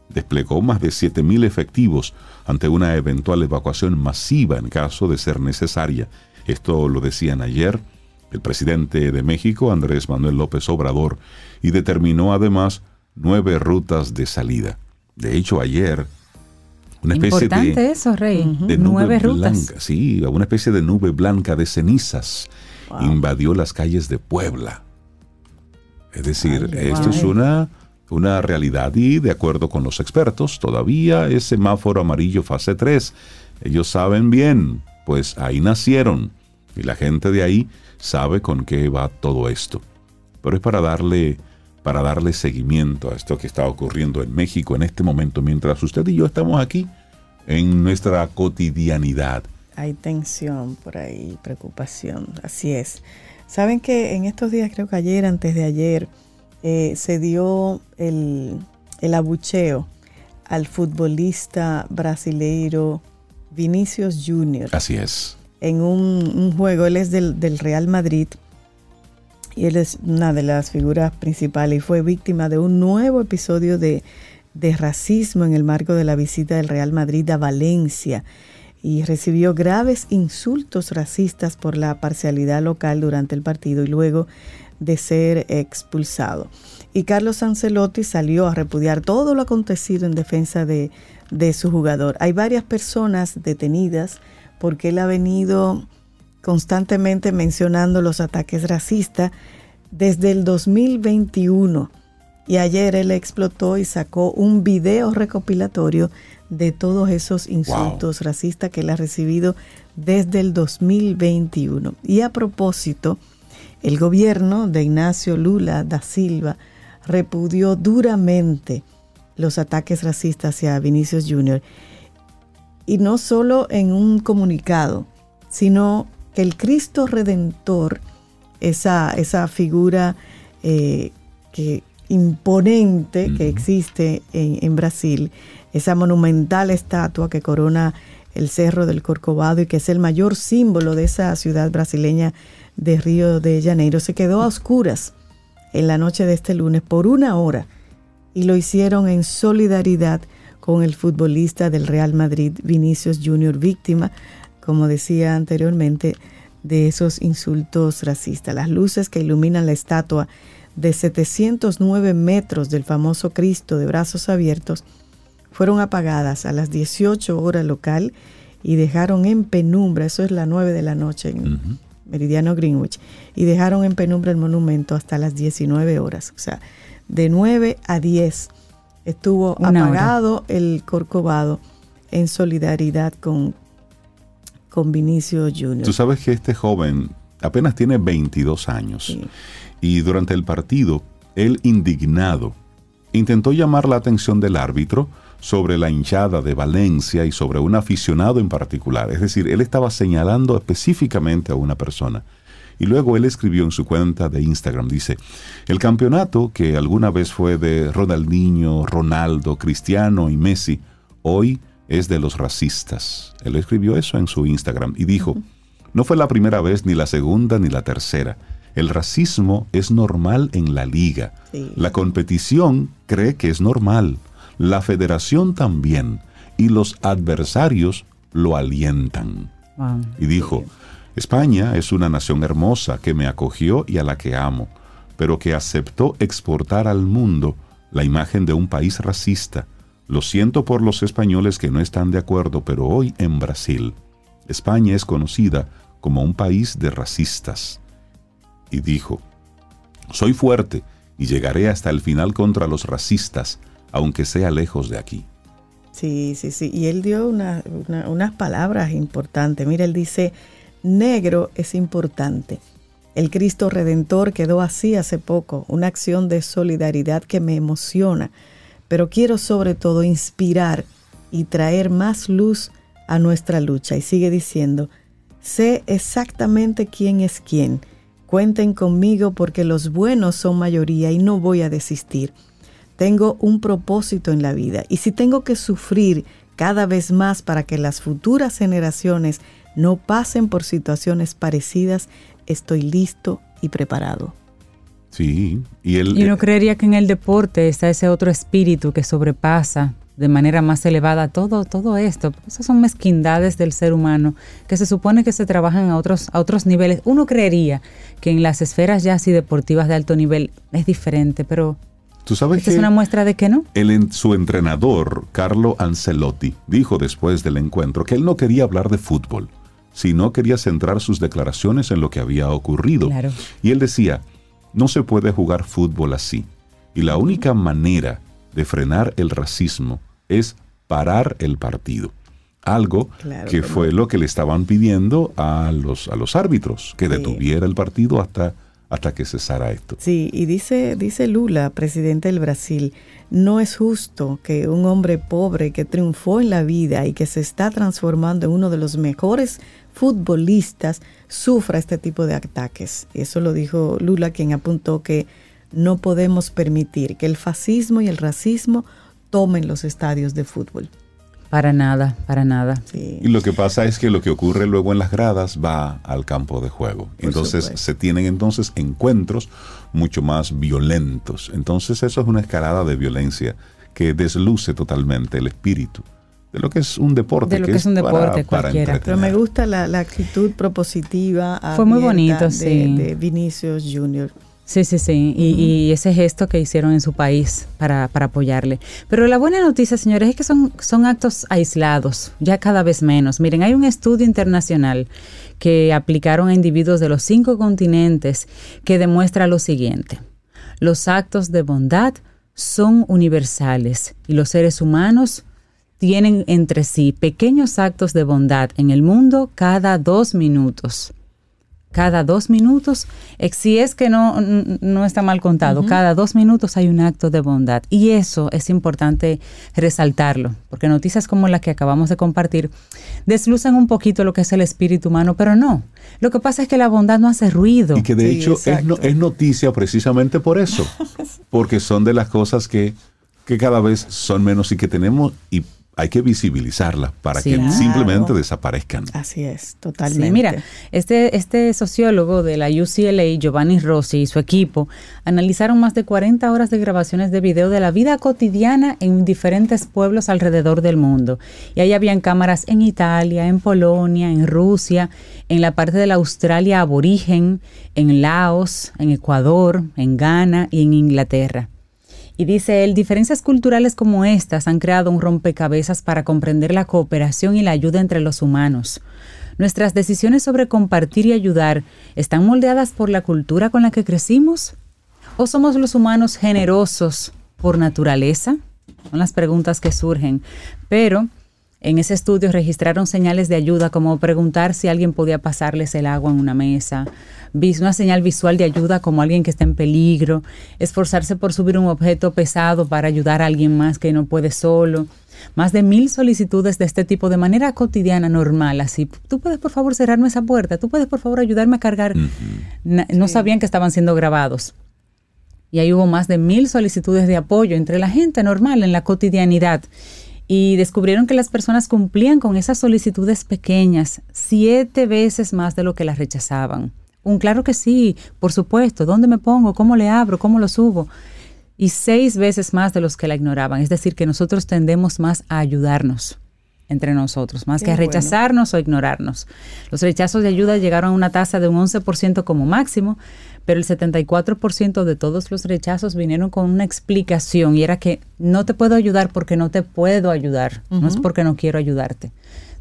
desplegó más de 7.000 efectivos ante una eventual evacuación masiva en caso de ser necesaria. Esto lo decían ayer el presidente de México, Andrés Manuel López Obrador, y determinó además nueve rutas de salida. De hecho, ayer una especie de, eso, Rey. de nube blanca, sí, una especie de nube blanca de cenizas invadió las calles de Puebla. Es decir, esto es una, una realidad y de acuerdo con los expertos, todavía es semáforo amarillo fase 3. Ellos saben bien, pues ahí nacieron y la gente de ahí sabe con qué va todo esto. Pero es para darle para darle seguimiento a esto que está ocurriendo en México en este momento, mientras usted y yo estamos aquí en nuestra cotidianidad. Hay tensión por ahí, preocupación, así es. Saben que en estos días, creo que ayer, antes de ayer, eh, se dio el, abucheo al futbolista brasileiro Vinicius Junior. Así es. En un, juego, él es del, del Real Madrid y él es una de las figuras principales y fue víctima de un nuevo episodio de, racismo en el marco de la visita del Real Madrid a Valencia y recibió graves insultos racistas por la parcialidad local durante el partido y luego de ser expulsado. Y Carlos Ancelotti salió a repudiar todo lo acontecido en defensa de, de su jugador. Hay varias personas detenidas porque él ha venido constantemente mencionando los ataques racistas desde el 2021 Y ayer él explotó y sacó un video recopilatorio de todos esos insultos racistas que él ha recibido desde el 2021. Y a propósito, el gobierno de Ignacio Lula da Silva repudió duramente los ataques racistas hacia Vinicius Jr. Y no solo en un comunicado, sino que el Cristo Redentor, esa, esa figura eh, que, imponente que existe en, en, Brasil, esa monumental estatua que corona el Cerro del Corcovado y que es el mayor símbolo de esa ciudad brasileña de Río de Janeiro, se quedó a oscuras en la noche de este lunes por una hora y lo hicieron en solidaridad con el futbolista del Real Madrid, Vinicius Junior, víctima, como decía anteriormente, de esos insultos racistas. Las luces que iluminan la estatua de 709 metros del famoso Cristo de brazos abiertos fueron apagadas a las 18 horas local y dejaron en penumbra, eso es la 9 de la noche en Meridiano Greenwich, y dejaron en penumbra el monumento hasta las 19 horas. O sea, de 9 a 10 estuvo apagado el Corcovado en solidaridad con, con Vinicio Junior. Tú sabes que este joven apenas tiene 22 años y durante el partido, él indignado, intentó llamar la atención del árbitro sobre la hinchada de Valencia y sobre un aficionado en particular. Es decir, él estaba señalando específicamente a una persona. Y luego él escribió en su cuenta de Instagram, dice, el campeonato que alguna vez fue de Ronaldinho, Ronaldo, Cristiano y Messi, hoy es de los racistas. Él escribió eso en su Instagram y dijo, no fue la primera vez, ni la segunda, ni la tercera. El racismo es normal en la liga. La competición cree que es normal la federación también, y los adversarios lo alientan. y dijo, España es una nación hermosa que me acogió y a la que amo, pero que aceptó exportar al mundo la imagen de un país racista. Lo siento por los españoles que no están de acuerdo, pero hoy en Brasil, España es conocida como un país de racistas. Y dijo, soy fuerte y llegaré hasta el final contra los racistas, aunque sea lejos de aquí. Sí, sí, sí. Y él dio unas palabras importantes. Mira, él dice, negro es importante. El Cristo Redentor quedó así hace poco, una acción de solidaridad que me emociona, pero quiero sobre todo inspirar y traer más luz a nuestra lucha. Y sigue diciendo, sé exactamente quién es quién. Cuenten conmigo porque los buenos son mayoría y no voy a desistir tengo un propósito en la vida y si tengo que sufrir cada vez más para que las futuras generaciones no pasen por situaciones parecidas, estoy listo y preparado. Sí, y él... Y no creería que en el deporte está ese otro espíritu que sobrepasa de manera más elevada todo, todo esto. Esas son mezquindades del ser humano que se supone que se trabajan a otros, a otros niveles. Uno creería que en las esferas ya así deportivas de alto nivel es diferente, pero ¿Tú sabes es una muestra de que no? El, su entrenador, Carlo Ancelotti, dijo después del encuentro que él no quería hablar de fútbol, sino quería centrar sus declaraciones en lo que había ocurrido. Y él decía, no se puede jugar fútbol así. Y la única manera de frenar el racismo es parar el partido. Algo que fue lo que le estaban pidiendo a los, a los árbitros, que detuviera el partido hasta hasta que cesara esto. Sí, y dice, dice Lula, presidente del Brasil, no es justo que un hombre pobre que triunfó en la vida y que se está transformando en uno de los mejores futbolistas sufra este tipo de ataques. Eso lo dijo Lula, quien apuntó que no podemos permitir que el fascismo y el racismo tomen los estadios de fútbol. Para nada, para nada. Y lo que pasa es que lo que ocurre luego en las gradas va al campo de juego. entonces se tienen entonces encuentros mucho más violentos. Entonces eso es una escalada de violencia que desluce totalmente el espíritu de lo que es un deporte. De lo que, es un deporte para, cualquiera. Pero me gusta la, actitud propositiva. Fue muy bonito, de, sí. De Vinicius Jr. Sí, sí, sí. Y, ese gesto que hicieron en su país para, apoyarle. Pero la buena noticia, señores, es que son, son actos aislados, ya cada vez menos. Miren, hay un estudio internacional que aplicaron a individuos de los cinco continentes que demuestra lo siguiente. Los actos de bondad son universales y los seres humanos tienen entre sí pequeños actos de bondad en el mundo cada dos minutos. Cada dos minutos, eh, si es que no, no está mal contado, cada dos minutos hay un acto de bondad. Y eso es importante resaltarlo, porque noticias como la que acabamos de compartir deslucen un poquito lo que es el espíritu humano, pero no. Lo que pasa es que la bondad no hace ruido. Y que de hecho es, no, es noticia precisamente por eso, porque son de las cosas que, que cada vez son menos y que tenemos y hay que visibilizarlas para que simplemente desaparezcan. Así es, totalmente. mira, este, este sociólogo de la UCLA, Giovanni Rossi y su equipo, analizaron más de 40 horas de grabaciones de video de la vida cotidiana en diferentes pueblos alrededor del mundo. Y ahí habían cámaras en Italia, en Polonia, en Rusia, en la parte de la Australia aborigen, en Laos, en Ecuador, en Ghana y en Inglaterra. Y dice él, diferencias culturales como estas han creado un rompecabezas para comprender la cooperación y la ayuda entre los humanos. Nuestras decisiones sobre compartir y ayudar están moldeadas por la cultura con la que crecimos. ¿O somos los humanos generosos por naturaleza? Son las preguntas que surgen. Pero en ese estudio registraron señales de ayuda como preguntar si alguien podía pasarles el agua en una mesa, una señal visual de ayuda como alguien que está en peligro, esforzarse por subir un objeto pesado para ayudar a alguien más que no puede solo. Más de mil solicitudes de este tipo de manera cotidiana, normal, así. Tú puedes por favor cerrarme esa puerta, tú puedes por favor ayudarme a cargar. No sabían que estaban siendo grabados. Y ahí hubo más de mil solicitudes de apoyo entre la gente normal en la cotidianidad y descubrieron que las personas cumplían con esas solicitudes pequeñas siete veces más de lo que las rechazaban. Un claro que sí, por supuesto, ¿dónde me pongo? ¿Cómo le abro? ¿Cómo lo subo? Y seis veces más de los que la ignoraban. Es decir, que nosotros tendemos más a ayudarnos entre nosotros, más que a rechazarnos o ignorarnos. Los rechazos de ayuda llegaron a una tasa de un 11% como máximo, pero el 74% de todos los rechazos vinieron con una explicación y era que no te puedo ayudar porque no te puedo ayudar, no es porque no quiero ayudarte.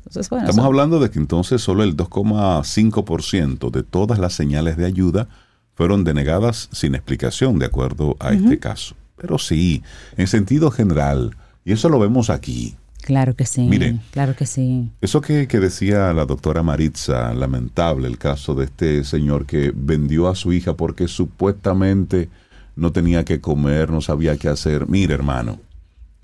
Estamos hablando de que entonces solo el 2,5% de todas las señales de ayuda fueron denegadas sin explicación de acuerdo a este caso. Pero sí, en sentido general, y eso lo vemos aquí, Claro que sí. Mire, claro que sí. Eso que, decía la doctora Maritza, lamentable el caso de este señor que vendió a su hija porque supuestamente no tenía que comer, no sabía qué hacer. Mire, hermano,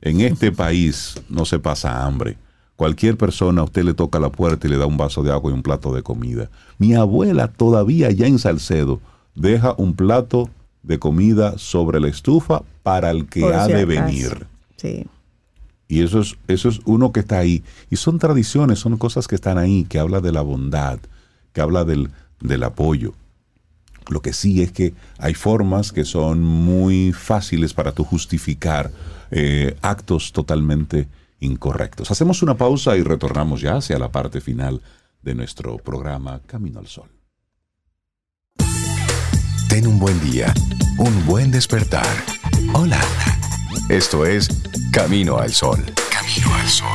en este país no se pasa hambre. Cualquier persona a usted le toca la puerta y le da un vaso de agua y un plato de comida. Mi abuela todavía ya en Salcedo deja un plato de comida sobre la estufa para el que ha de venir. Sí. Y eso es, eso es uno que está ahí. Y son tradiciones, son cosas que están ahí, que habla de la bondad, que habla del, del apoyo. Lo que sí es que hay formas que son muy fáciles para tú justificar eh, actos totalmente incorrectos. Hacemos una pausa y retornamos ya hacia la parte final de nuestro programa Camino al Sol. Ten un buen día, un buen despertar. Hola. Esto es Camino al Sol. Camino al Sol.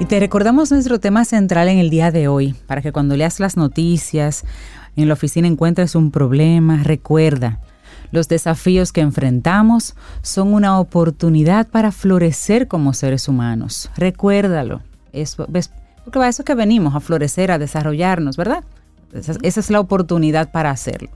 Y te recordamos nuestro tema central en el día de hoy, para que cuando leas las noticias, en la oficina encuentres un problema, recuerda, los desafíos que enfrentamos son una oportunidad para florecer como seres humanos. Recuérdalo. Eso, ¿ves? Porque para eso que venimos, a florecer, a desarrollarnos, ¿verdad? Esa, es la oportunidad para hacerlo.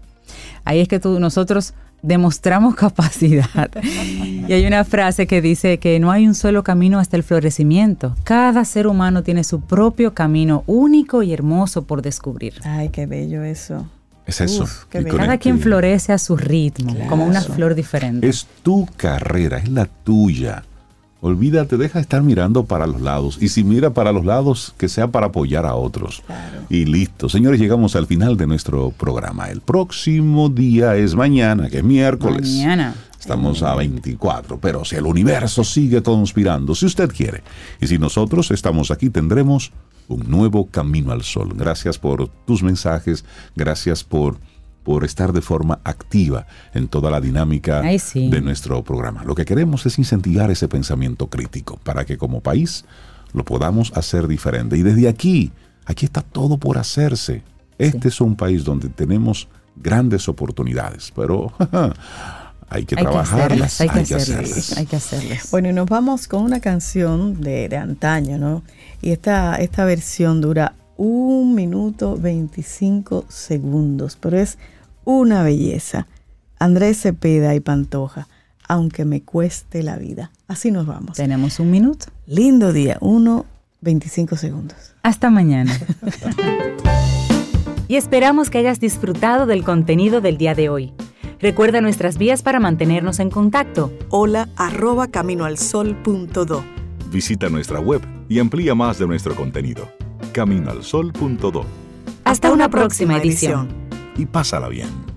Ahí es que tú, nosotros demostramos capacidad. y hay una frase que dice que no hay un solo camino hasta el florecimiento. Cada ser humano tiene su propio camino único y hermoso por descubrir. Ay, qué bello eso. Es eso. Cada quien florece a su ritmo, como una flor diferente. Es tu carrera, es la tuya. Olvídate, deja de estar mirando para los lados. Y si mira para los lados, que sea para apoyar a otros. Y listo. Señores, llegamos al final de nuestro programa. El próximo día es mañana, que es miércoles. Mañana. Estamos a 24, pero si el universo sigue conspirando, si usted quiere, y si nosotros estamos aquí, tendremos un nuevo camino al sol. Gracias por tus mensajes, gracias por por estar de forma activa en toda la dinámica de nuestro programa. Lo que queremos es incentivar ese pensamiento crítico para que como país lo podamos hacer diferente. Y desde aquí, aquí está todo por hacerse. Este es un país donde tenemos grandes oportunidades, pero hay que trabajarlas, hay, que, hacerlas, hay que hacerlas. Bueno, y nos vamos con una canción de, de antaño, ¿no? Y esta, esta versión dura un minuto 25 segundos, pero es una belleza. Andrés Cepeda y Pantoja, aunque me cueste la vida. Así nos vamos. Tenemos un minuto. Lindo día, uno 25 segundos. Hasta mañana. y esperamos que hayas disfrutado del contenido del día de hoy. Recuerda nuestras vías para mantenernos en contacto. Hola arroba caminoalsol.do. Visita nuestra web y amplía más de nuestro contenido. Caminoalsol.do. Hasta, una, próxima, edición. Y pásala bien.